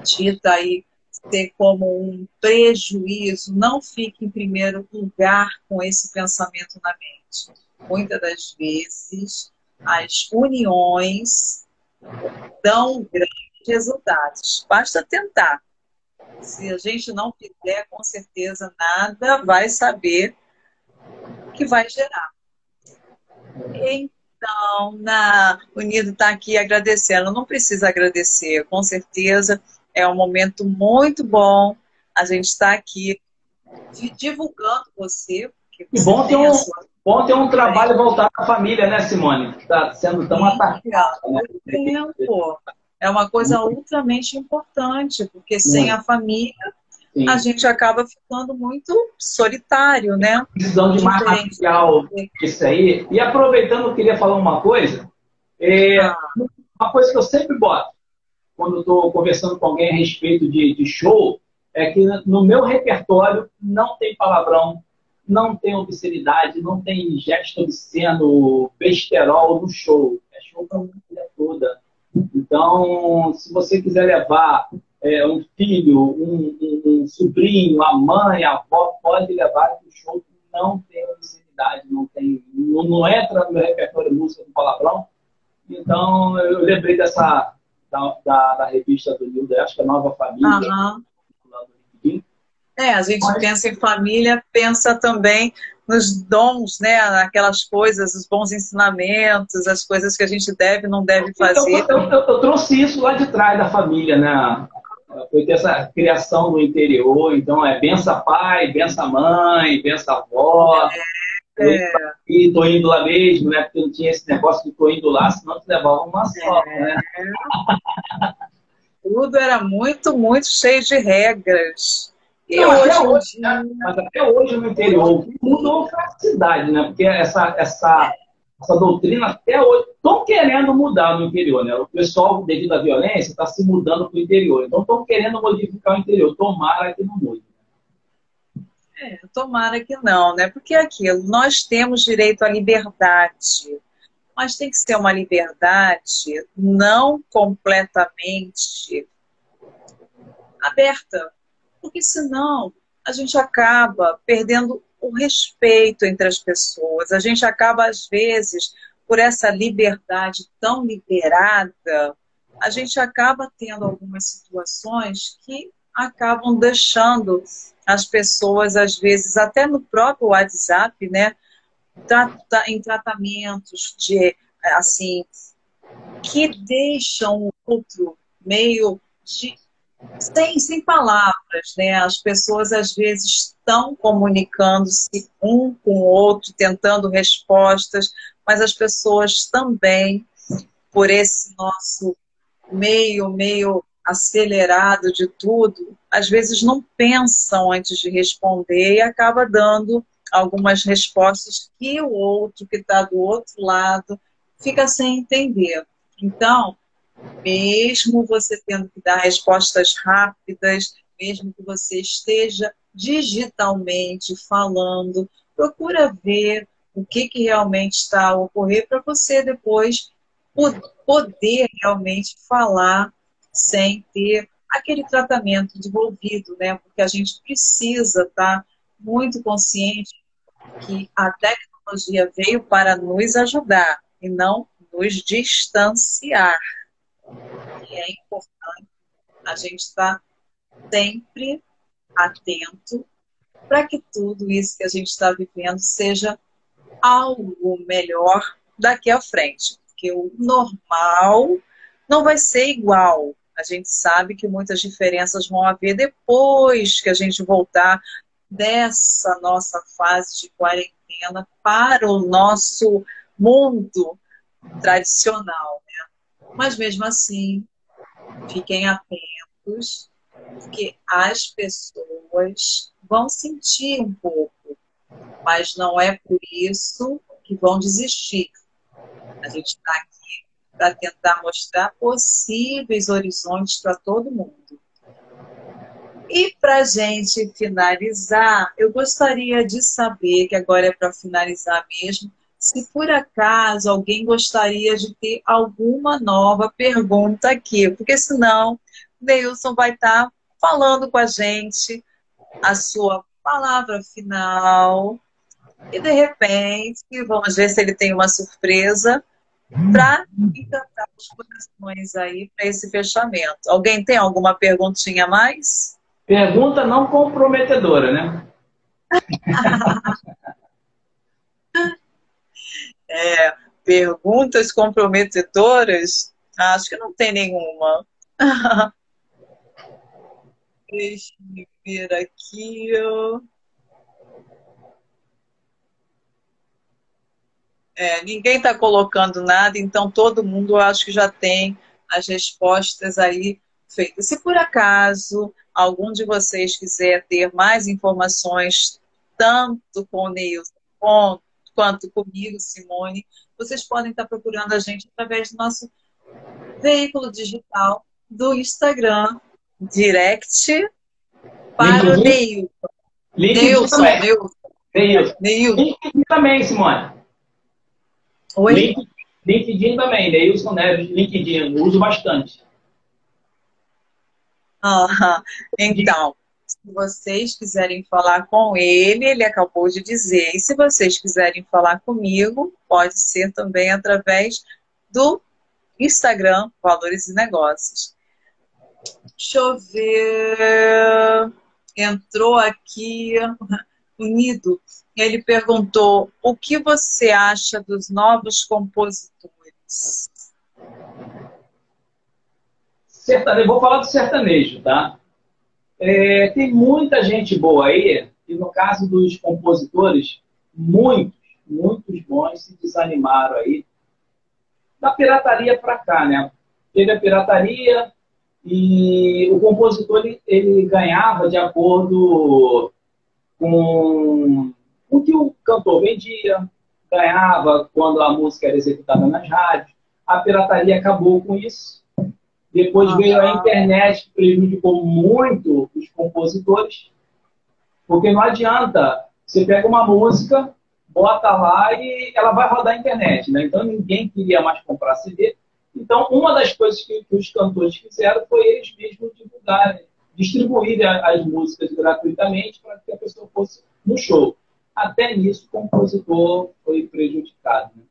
dita aí ter como um prejuízo, não fique em primeiro lugar com esse pensamento na mente. Muitas das vezes, as uniões dão grandes resultados. Basta tentar. Se a gente não fizer, com certeza nada vai saber que vai gerar. Então, na Unido está aqui agradecendo. Não precisa agradecer, com certeza é um momento muito bom. A gente está aqui divulgando você. E bom ter, um, sua... bom ter um trabalho voltado à família, né, Simone? Que está sendo tão atacado. Né? Tempo é uma coisa ultramente importante, porque sem a família Sim. a gente acaba ficando muito solitário, né? Precisão de mais material isso aí. E aproveitando, eu queria falar uma coisa. É, ah. Uma coisa que eu sempre boto quando estou conversando com alguém a respeito de, de show, é que no meu repertório não tem palavrão, não tem obscenidade, não tem gesto obsceno, besterol no show. É show para a família toda. Então, se você quiser levar é, um filho, um, um, um, sobrinho, a mãe, a avó, pode levar que o show não tem obscenidade, não tem, não, não entra no meu repertório música com palavrão. Então, eu lembrei dessa da, da, da revista do Nildo, acho que é Nova Família. Uhum. É, a gente Mas... pensa em família, pensa também nos dons, né? Aquelas coisas, os bons ensinamentos, as coisas que a gente deve não deve então, fazer. Eu, eu, eu trouxe isso lá de trás da família, né? Foi ter essa criação no interior, então é bença pai, bença mãe, bença avó. É. é. E tô indo lá mesmo, né? Porque não tinha esse negócio de tô indo lá, senão tu levava uma só, é. né? Tudo era muito, muito cheio de regras. E não, hoje, até hoje né? Mas até hoje no interior, mudou para a cidade, né? Porque essa, essa, essa doutrina até hoje estão querendo mudar no interior, né? O pessoal, devido à violência, está se mudando para o interior. Então estão querendo modificar o interior. Tomara que não mude. É, tomara que não, né? Porque é aquilo, nós temos direito à liberdade, mas tem que ser uma liberdade não completamente aberta porque senão a gente acaba perdendo o respeito entre as pessoas, a gente acaba, às vezes, por essa liberdade tão liberada, a gente acaba tendo algumas situações que acabam deixando as pessoas, às vezes, até no próprio WhatsApp, né, em tratamentos de, assim, que deixam o outro meio de sem, sem palavras, né? As pessoas às vezes estão comunicando-se um com o outro, tentando respostas, mas as pessoas também, por esse nosso meio, meio acelerado de tudo, às vezes não pensam antes de responder e acaba dando algumas respostas que o outro que está do outro lado fica sem entender. Então, mesmo você tendo que dar respostas rápidas, mesmo que você esteja digitalmente falando, procura ver o que, que realmente está a ocorrer para você depois poder realmente falar sem ter aquele tratamento desenvolvido, né? Porque a gente precisa estar tá muito consciente que a tecnologia veio para nos ajudar e não nos distanciar. E é importante a gente estar sempre atento para que tudo isso que a gente está vivendo seja algo melhor daqui à frente. Porque o normal não vai ser igual. A gente sabe que muitas diferenças vão haver depois que a gente voltar dessa nossa fase de quarentena para o nosso mundo tradicional. Mas mesmo assim, fiquem atentos, porque as pessoas vão sentir um pouco, mas não é por isso que vão desistir. A gente está aqui para tentar mostrar possíveis horizontes para todo mundo. E para gente finalizar, eu gostaria de saber, que agora é para finalizar mesmo, se por acaso alguém gostaria de ter alguma nova pergunta aqui, porque senão Neilson vai estar tá falando com a gente a sua palavra final e de repente vamos ver se ele tem uma surpresa para encantar os corações aí para esse fechamento. Alguém tem alguma perguntinha a mais? Pergunta não comprometedora, né? (laughs) é, perguntas comprometedoras? Acho que não tem nenhuma. (laughs) Deixa eu ver aqui. É, ninguém está colocando nada, então todo mundo acho que já tem as respostas aí feitas. Se por acaso algum de vocês quiser ter mais informações, tanto com o Neilson quanto comigo, Simone, vocês podem estar procurando a gente através do nosso veículo digital do Instagram, direct para o Neilson. Neilson, Neilson. Neilson. Também, Simone. Oi? LinkedIn, LinkedIn também, Neilson Neves, LinkedIn, uso bastante. Uhum. Então, se vocês quiserem falar com ele, ele acabou de dizer. E se vocês quiserem falar comigo, pode ser também através do Instagram Valores e Negócios. Deixa eu ver. Entrou aqui unido. Ele perguntou: o que você acha dos novos compositores? sertanejo, vou falar do sertanejo, tá? É, tem muita gente boa aí, e no caso dos compositores, muitos, muitos bons se desanimaram aí da pirataria para cá, né? Teve a pirataria e o compositor ele, ele ganhava de acordo com o que o cantor vendia, ganhava quando a música era executada nas rádios. A pirataria acabou com isso depois veio a internet, que prejudicou muito os compositores, porque não adianta, você pega uma música, bota lá e ela vai rodar a internet, né? Então ninguém queria mais comprar CD. Então, uma das coisas que, que os cantores fizeram foi eles mesmos divulgarem, distribuírem as músicas gratuitamente para que a pessoa fosse no show. Até nisso, o compositor foi prejudicado. Né?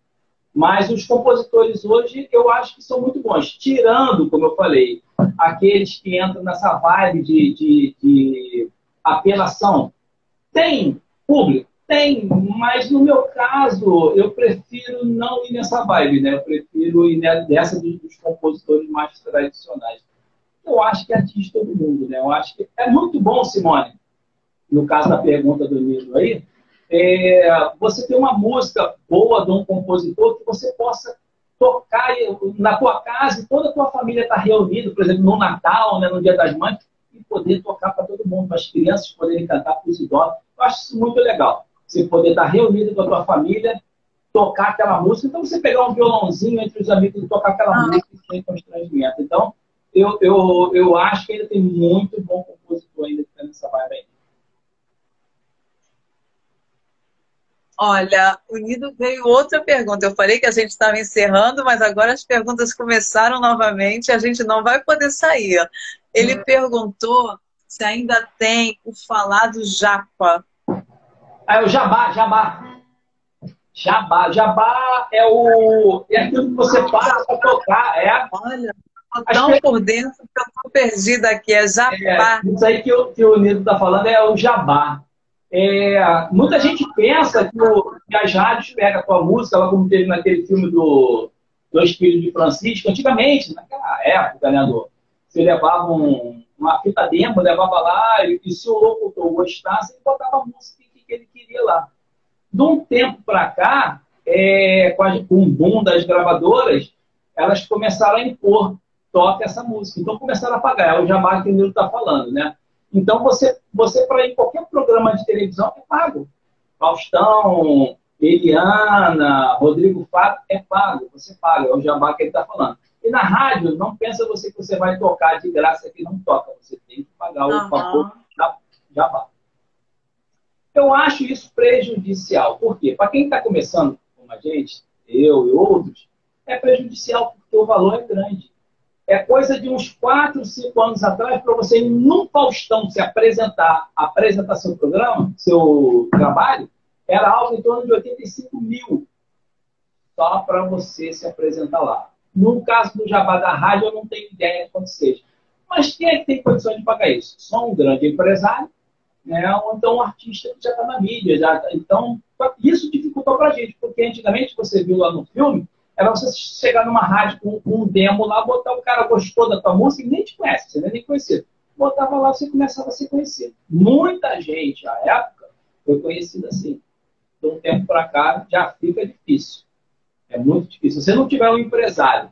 Mas os compositores hoje eu acho que são muito bons, tirando, como eu falei, aqueles que entram nessa vibe de, de, de apelação. Tem público? Tem, mas no meu caso, eu prefiro não ir nessa vibe, né? Eu prefiro ir nessa dos compositores mais tradicionais. Eu acho que atinge todo mundo, né? Eu acho que é muito bom, Simone, no caso da pergunta do Nilo aí, é, você ter uma música boa de um compositor que você possa tocar na tua casa e toda a tua família está reunida, por exemplo, no Natal, né, no Dia das Mães, e poder tocar para todo mundo, para as crianças poderem cantar para os idosos. Eu acho isso muito legal. Você poder estar tá reunido com a tua família, tocar aquela música. Então, você pegar um violãozinho entre os amigos e tocar aquela ah. música sem constrangimento. Então, eu, eu, eu acho que ainda tem muito bom compositor ainda que está nessa vibe aí. Olha, unido veio outra pergunta. Eu falei que a gente estava encerrando, mas agora as perguntas começaram novamente e a gente não vai poder sair. Ele hum. perguntou se ainda tem o falado japa. Ah, é o jabá, jabá. Jabá. Jabá é o. É aquilo que você para para tocar. É. Olha. tão que... por dentro que eu estou perdida aqui, é jabá. É, isso aí que, o, que o Nilo está falando é o jabá. É, muita gente pensa que, o, que as rádios pegam a tua música, ela como teve naquele filme do Dois Filhos de Francisco, antigamente, naquela época, né, do, você levava um, uma fita demo, levava lá, e, e se o locutor gostasse, ele botava a música que, que ele queria lá. De um tempo para cá, é, com, com o boom das gravadoras, elas começaram a impor, toque essa música. Então começaram a pagar, é o jabá que o Nilo está falando, né? Então você, você para ir em qualquer programa de televisão é pago. Faustão, Eliana, Rodrigo Fábio, é pago, você paga, é o jabá que ele está falando. E na rádio, não pensa você que você vai tocar de graça que não toca, você tem que pagar o favor da jabá. Eu acho isso prejudicial. Por quê? Para quem está começando como a gente, eu e outros, é prejudicial porque o valor é grande. É coisa de uns 4, 5 anos atrás, para você ir num Faustão se apresentar, apresentar seu programa, seu trabalho, era algo em torno de 85 mil só para você se apresentar lá. No caso do Jabá da Rádio, eu não tenho ideia de quanto seja. Mas quem é que tem condições de pagar isso? Só um grande empresário, né? ou então um artista que já está na mídia. Já, tá, então, isso dificultou para a gente, porque antigamente você viu lá no filme, era você chegar numa rádio com, um demo lá, botar o cara gostou da tua música e nem te conhece, você nem conhecia. Botava lá, você começava a se conhecer. Muita gente, à época, foi conhecida assim. De um tempo para cá, já fica difícil. É muito difícil. Se você não tiver um empresário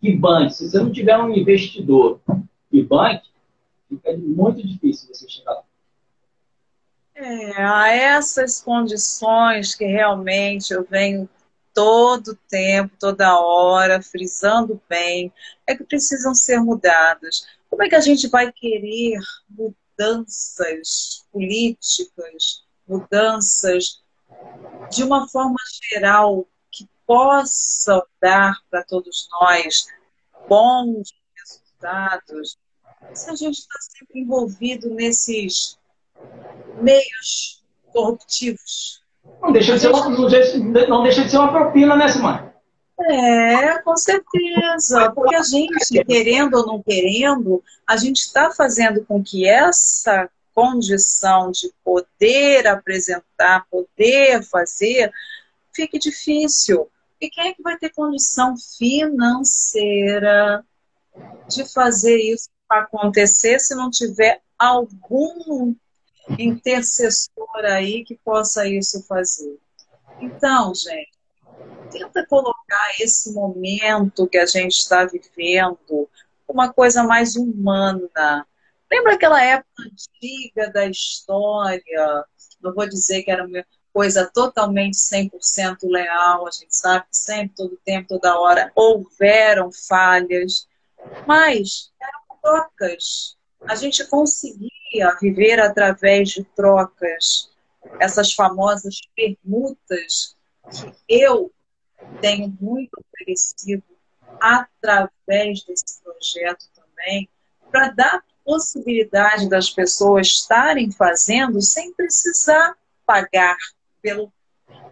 que banque, se você não tiver um investidor que banque, fica muito difícil você chegar lá. É, a essas condições que realmente eu venho todo tempo, toda hora, frisando bem, é que precisam ser mudadas. Como é que a gente vai querer mudanças políticas, mudanças de uma forma geral que possam dar para todos nós bons resultados, se a gente está sempre envolvido nesses meios corruptivos. Não deixa de ser uma, não deixa de ser uma propina, né, Simone? É, com certeza. Porque a gente, querendo ou não querendo, a gente está fazendo com que essa condição de poder apresentar, poder fazer, fique difícil. E quem é que vai ter condição financeira de fazer isso acontecer se não tiver algum intercessor aí que possa isso fazer. Então, gente, tenta colocar esse momento que a gente está vivendo uma coisa mais humana. Lembra aquela época antiga da história? Não vou dizer que era uma coisa totalmente 100% leal, a gente sabe que sempre, todo tempo, toda hora houveram falhas, mas eram trocas. A gente conseguia viver através de trocas, essas famosas permutas que eu tenho muito oferecido através desse projeto também, para dar possibilidade das pessoas estarem fazendo sem precisar pagar pelo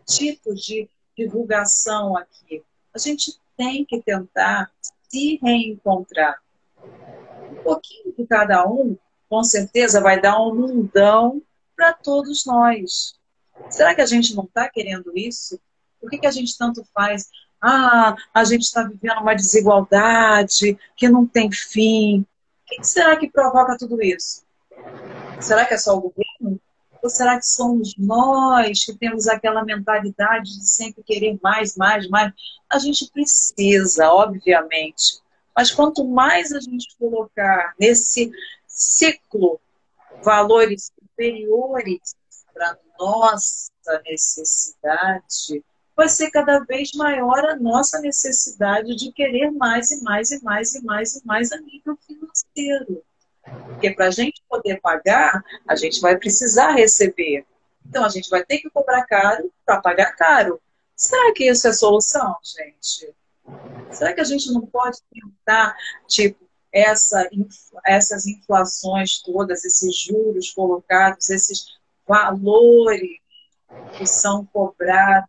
tipo de divulgação aqui. A gente tem que tentar se reencontrar. Pouquinho de cada um com certeza vai dar um mundão para todos nós. Será que a gente não está querendo isso? Por que, que a gente tanto faz? Ah, a gente está vivendo uma desigualdade que não tem fim. O que será que provoca tudo isso? Será que é só o governo? Ou será que somos nós que temos aquela mentalidade de sempre querer mais, mais, mais? A gente precisa, obviamente. Mas quanto mais a gente colocar nesse ciclo valores superiores para nossa necessidade, vai ser cada vez maior a nossa necessidade de querer mais e mais e mais e mais e mais a nível financeiro. Porque para a gente poder pagar, a gente vai precisar receber. Então a gente vai ter que cobrar caro para pagar caro. Será que isso é solução, gente? Será que a gente não pode tentar, tipo, essa, essas inflações todas, esses juros colocados, esses valores que são cobrados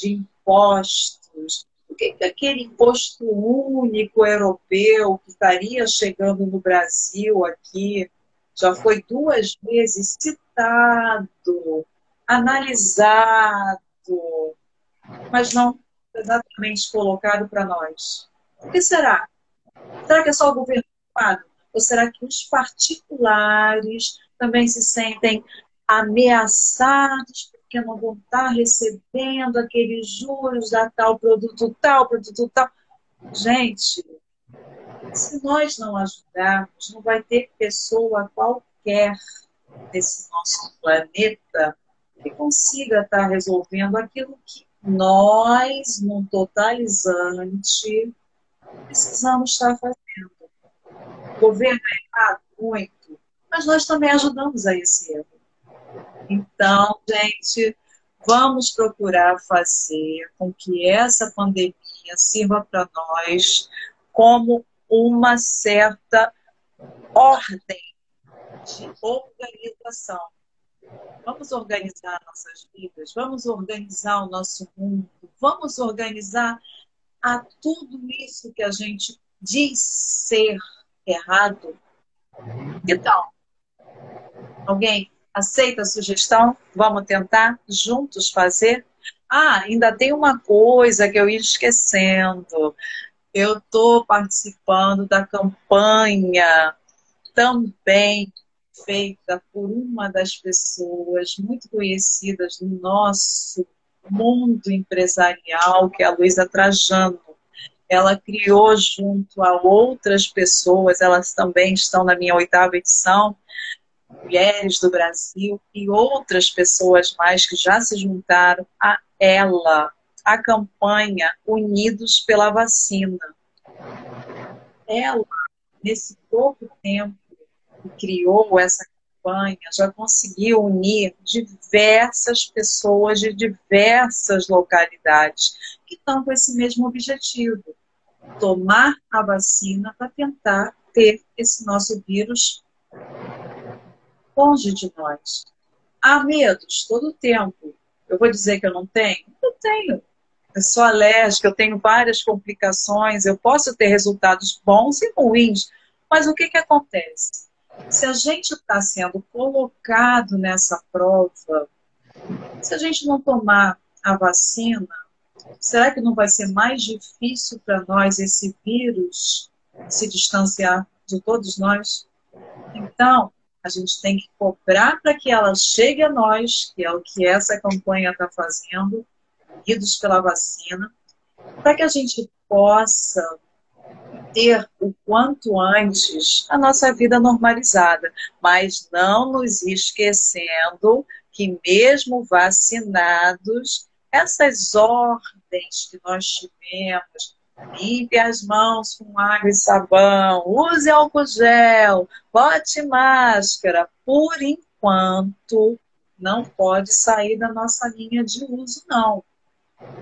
de impostos. que, que aquele imposto único europeu que estaria chegando no Brasil aqui já foi duas vezes citado, analisado, mas não colocado para nós. O que será? Será que é só o governo privado? Ou será que os particulares também se sentem ameaçados porque não vão estar recebendo aqueles juros da tal produto tal, produto tal? Gente, se nós não ajudarmos, não vai ter pessoa qualquer desse nosso planeta que consiga estar resolvendo aquilo que nós, num totalizante, precisamos estar fazendo. O governo é errado? Muito. Mas nós também ajudamos a esse erro. Então, gente, vamos procurar fazer com que essa pandemia sirva para nós como uma certa ordem de organização. Vamos organizar nossas vidas, vamos organizar o nosso mundo, vamos organizar a tudo isso que a gente diz ser errado. Então, alguém aceita a sugestão? Vamos tentar juntos fazer? Ah, ainda tem uma coisa que eu ia esquecendo. Eu estou participando da campanha também feita por uma das pessoas muito conhecidas no nosso mundo empresarial, que é a Luísa Trajano. Ela criou junto a outras pessoas, elas também estão na minha oitava edição, Mulheres do Brasil e outras pessoas mais que já se juntaram a ela, a campanha Unidos pela Vacina. Ela, nesse pouco tempo que criou essa campanha, já conseguiu unir diversas pessoas de diversas localidades que estão com esse mesmo objetivo: tomar a vacina para tentar ter esse nosso vírus longe de nós. Há medos todo o tempo. Eu vou dizer que eu não tenho? Eu tenho. Eu sou alérgica, eu tenho várias complicações, eu posso ter resultados bons e ruins, mas o que, que acontece? Se a gente está sendo colocado nessa prova, se a gente não tomar a vacina, será que não vai ser mais difícil para nós esse vírus se distanciar de todos nós? Então, a gente tem que cobrar para que ela chegue a nós, que é o que essa campanha está fazendo, unidos pela vacina, para que a gente possa ter o quanto antes a nossa vida normalizada, mas não nos esquecendo que mesmo vacinados, essas ordens que nós tivemos Limpe as mãos com água e sabão, use álcool gel, bote máscara. Por enquanto, não pode sair da nossa linha de uso, não.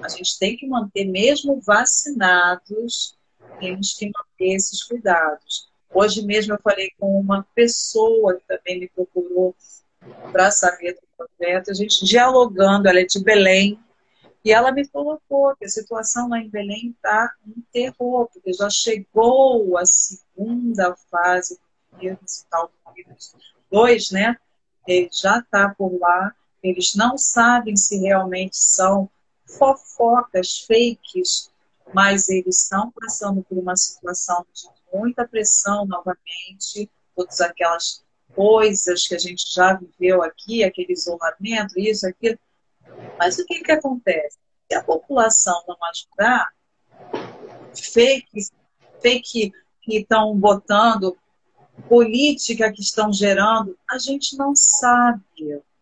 A gente tem que manter, mesmo vacinados, temos que manter esses cuidados. Hoje mesmo eu falei com uma pessoa que também me procurou para saber do projeto, a gente dialogando, ela é de Belém, e ela me colocou que a situação lá em Belém está um terror, porque já chegou a segunda fase do vírus, tal vírus 2, né? Ele já está por lá, eles não sabem se realmente são fofocas, fakes, mas eles estão passando por uma situação de muita pressão novamente, todas aquelas coisas que a gente já viveu aqui, aquele isolamento, isso, aquilo, mas o que, que acontece? Se a população não ajudar, fake, fake que estão botando, política que estão gerando, a gente não sabe.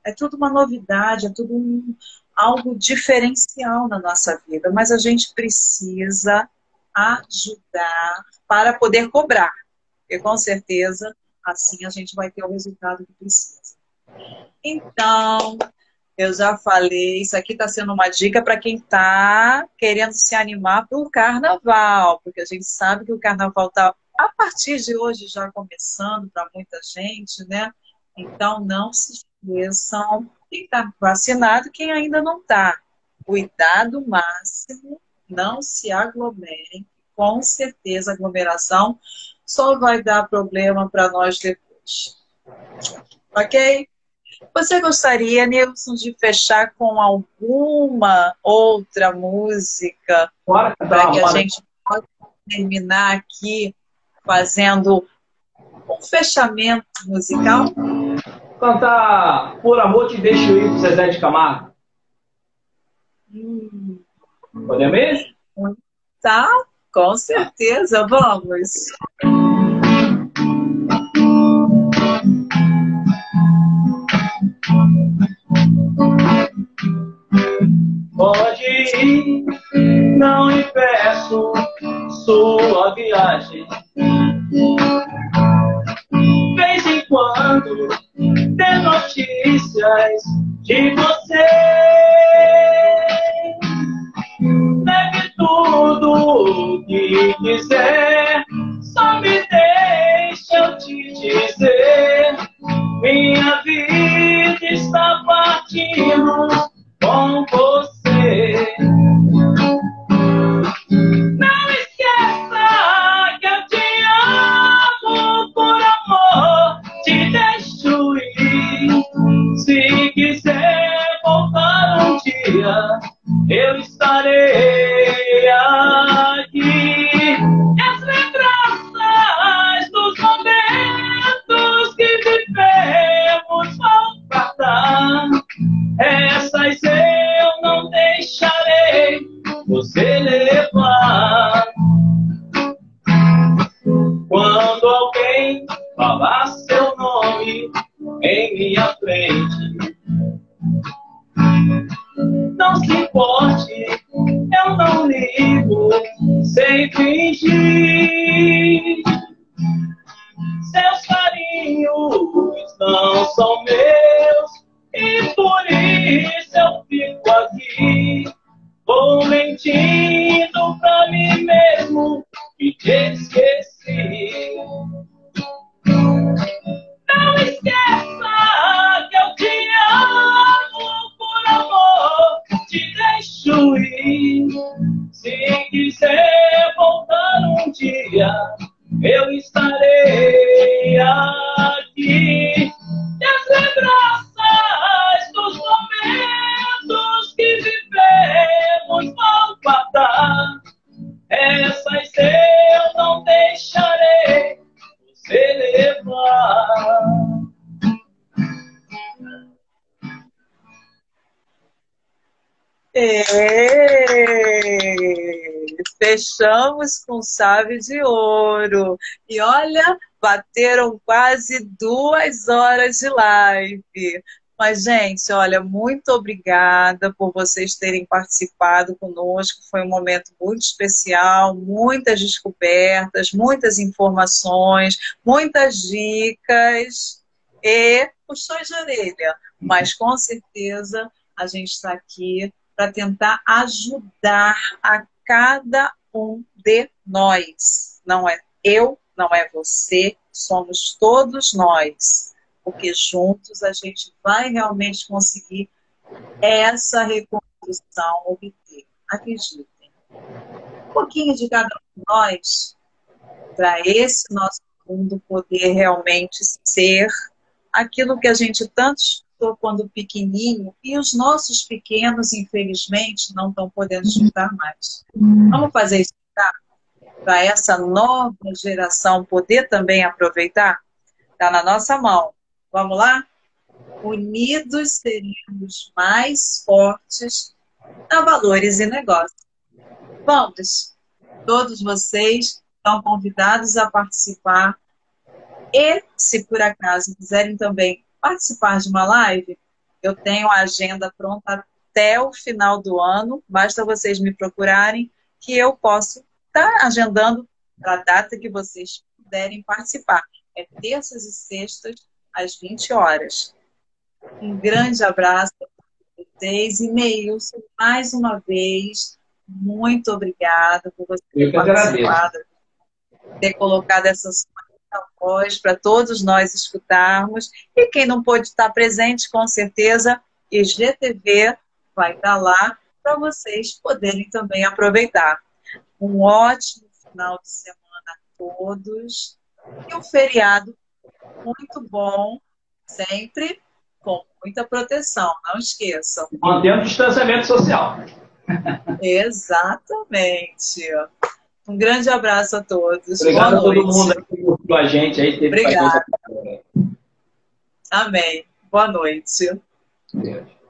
É tudo uma novidade, é tudo um, algo diferencial na nossa vida, mas a gente precisa ajudar para poder cobrar, porque com certeza assim a gente vai ter o resultado que precisa. Então, eu já falei, isso aqui está sendo uma dica para quem está querendo se animar para o carnaval, porque a gente sabe que o carnaval está a partir de hoje já começando para muita gente, né? Então não se esqueçam quem está vacinado, quem ainda não está. Cuidado máximo não se aglomerem. Com certeza, aglomeração só vai dar problema para nós depois. Ok? Você gostaria, Nilson, de fechar com alguma outra música para que a gente possa terminar aqui fazendo um fechamento musical? Cantar Por Amor Te Deixo Ir com Zezé de Camargo. Hum. Podemos? Tá, com certeza, vamos. Pode ir, não impeço sua viagem. Vez em quando notícias de você. Leve tudo o que quiser, só me deixa eu te dizer. Minha vida está partindo não se importe, eu não ligo sem fingir. Chave de ouro. E olha, bateram quase duas horas de live. Mas, gente, olha, muito obrigada por vocês terem participado conosco. Foi um momento muito especial, muitas descobertas, muitas informações, muitas dicas e puxões de orelha. Mas, com certeza, a gente está aqui para tentar ajudar a cada um de nós. Não é eu, não é você, somos todos nós. Porque juntos a gente vai realmente conseguir essa reconstrução, obter. Acreditem. Um pouquinho de cada um de nós, para esse nosso mundo poder realmente ser aquilo que a gente tanto estudou quando pequenininho e os nossos pequenos, infelizmente, não estão podendo estudar mais. Vamos fazer isso para essa nova geração poder também aproveitar? Está na nossa mão. Vamos lá? Unidos seremos mais fortes a valores e negócios. Vamos! Todos vocês estão convidados a participar e, se por acaso quiserem também participar de uma live, eu tenho a agenda pronta até o final do ano, basta vocês me procurarem que eu posso estar tá agendando para a data que vocês puderem participar. É terças e sextas, às 20 horas. Um grande abraço para vocês e Neilson, mais uma vez, muito obrigada por você ter participado, ter colocado essa voz para todos nós escutarmos. E quem não pôde estar presente, com certeza, IGTV vai estar lá para vocês poderem também aproveitar. Um ótimo final de semana a todos e um feriado muito bom, sempre com muita proteção, não esqueçam. Mantendo o distanciamento social. Exatamente. Um grande abraço a todos. Obrigado Boa a todo mundo que curtiu a gente aí. Obrigada. Amém. Boa noite. Beijo.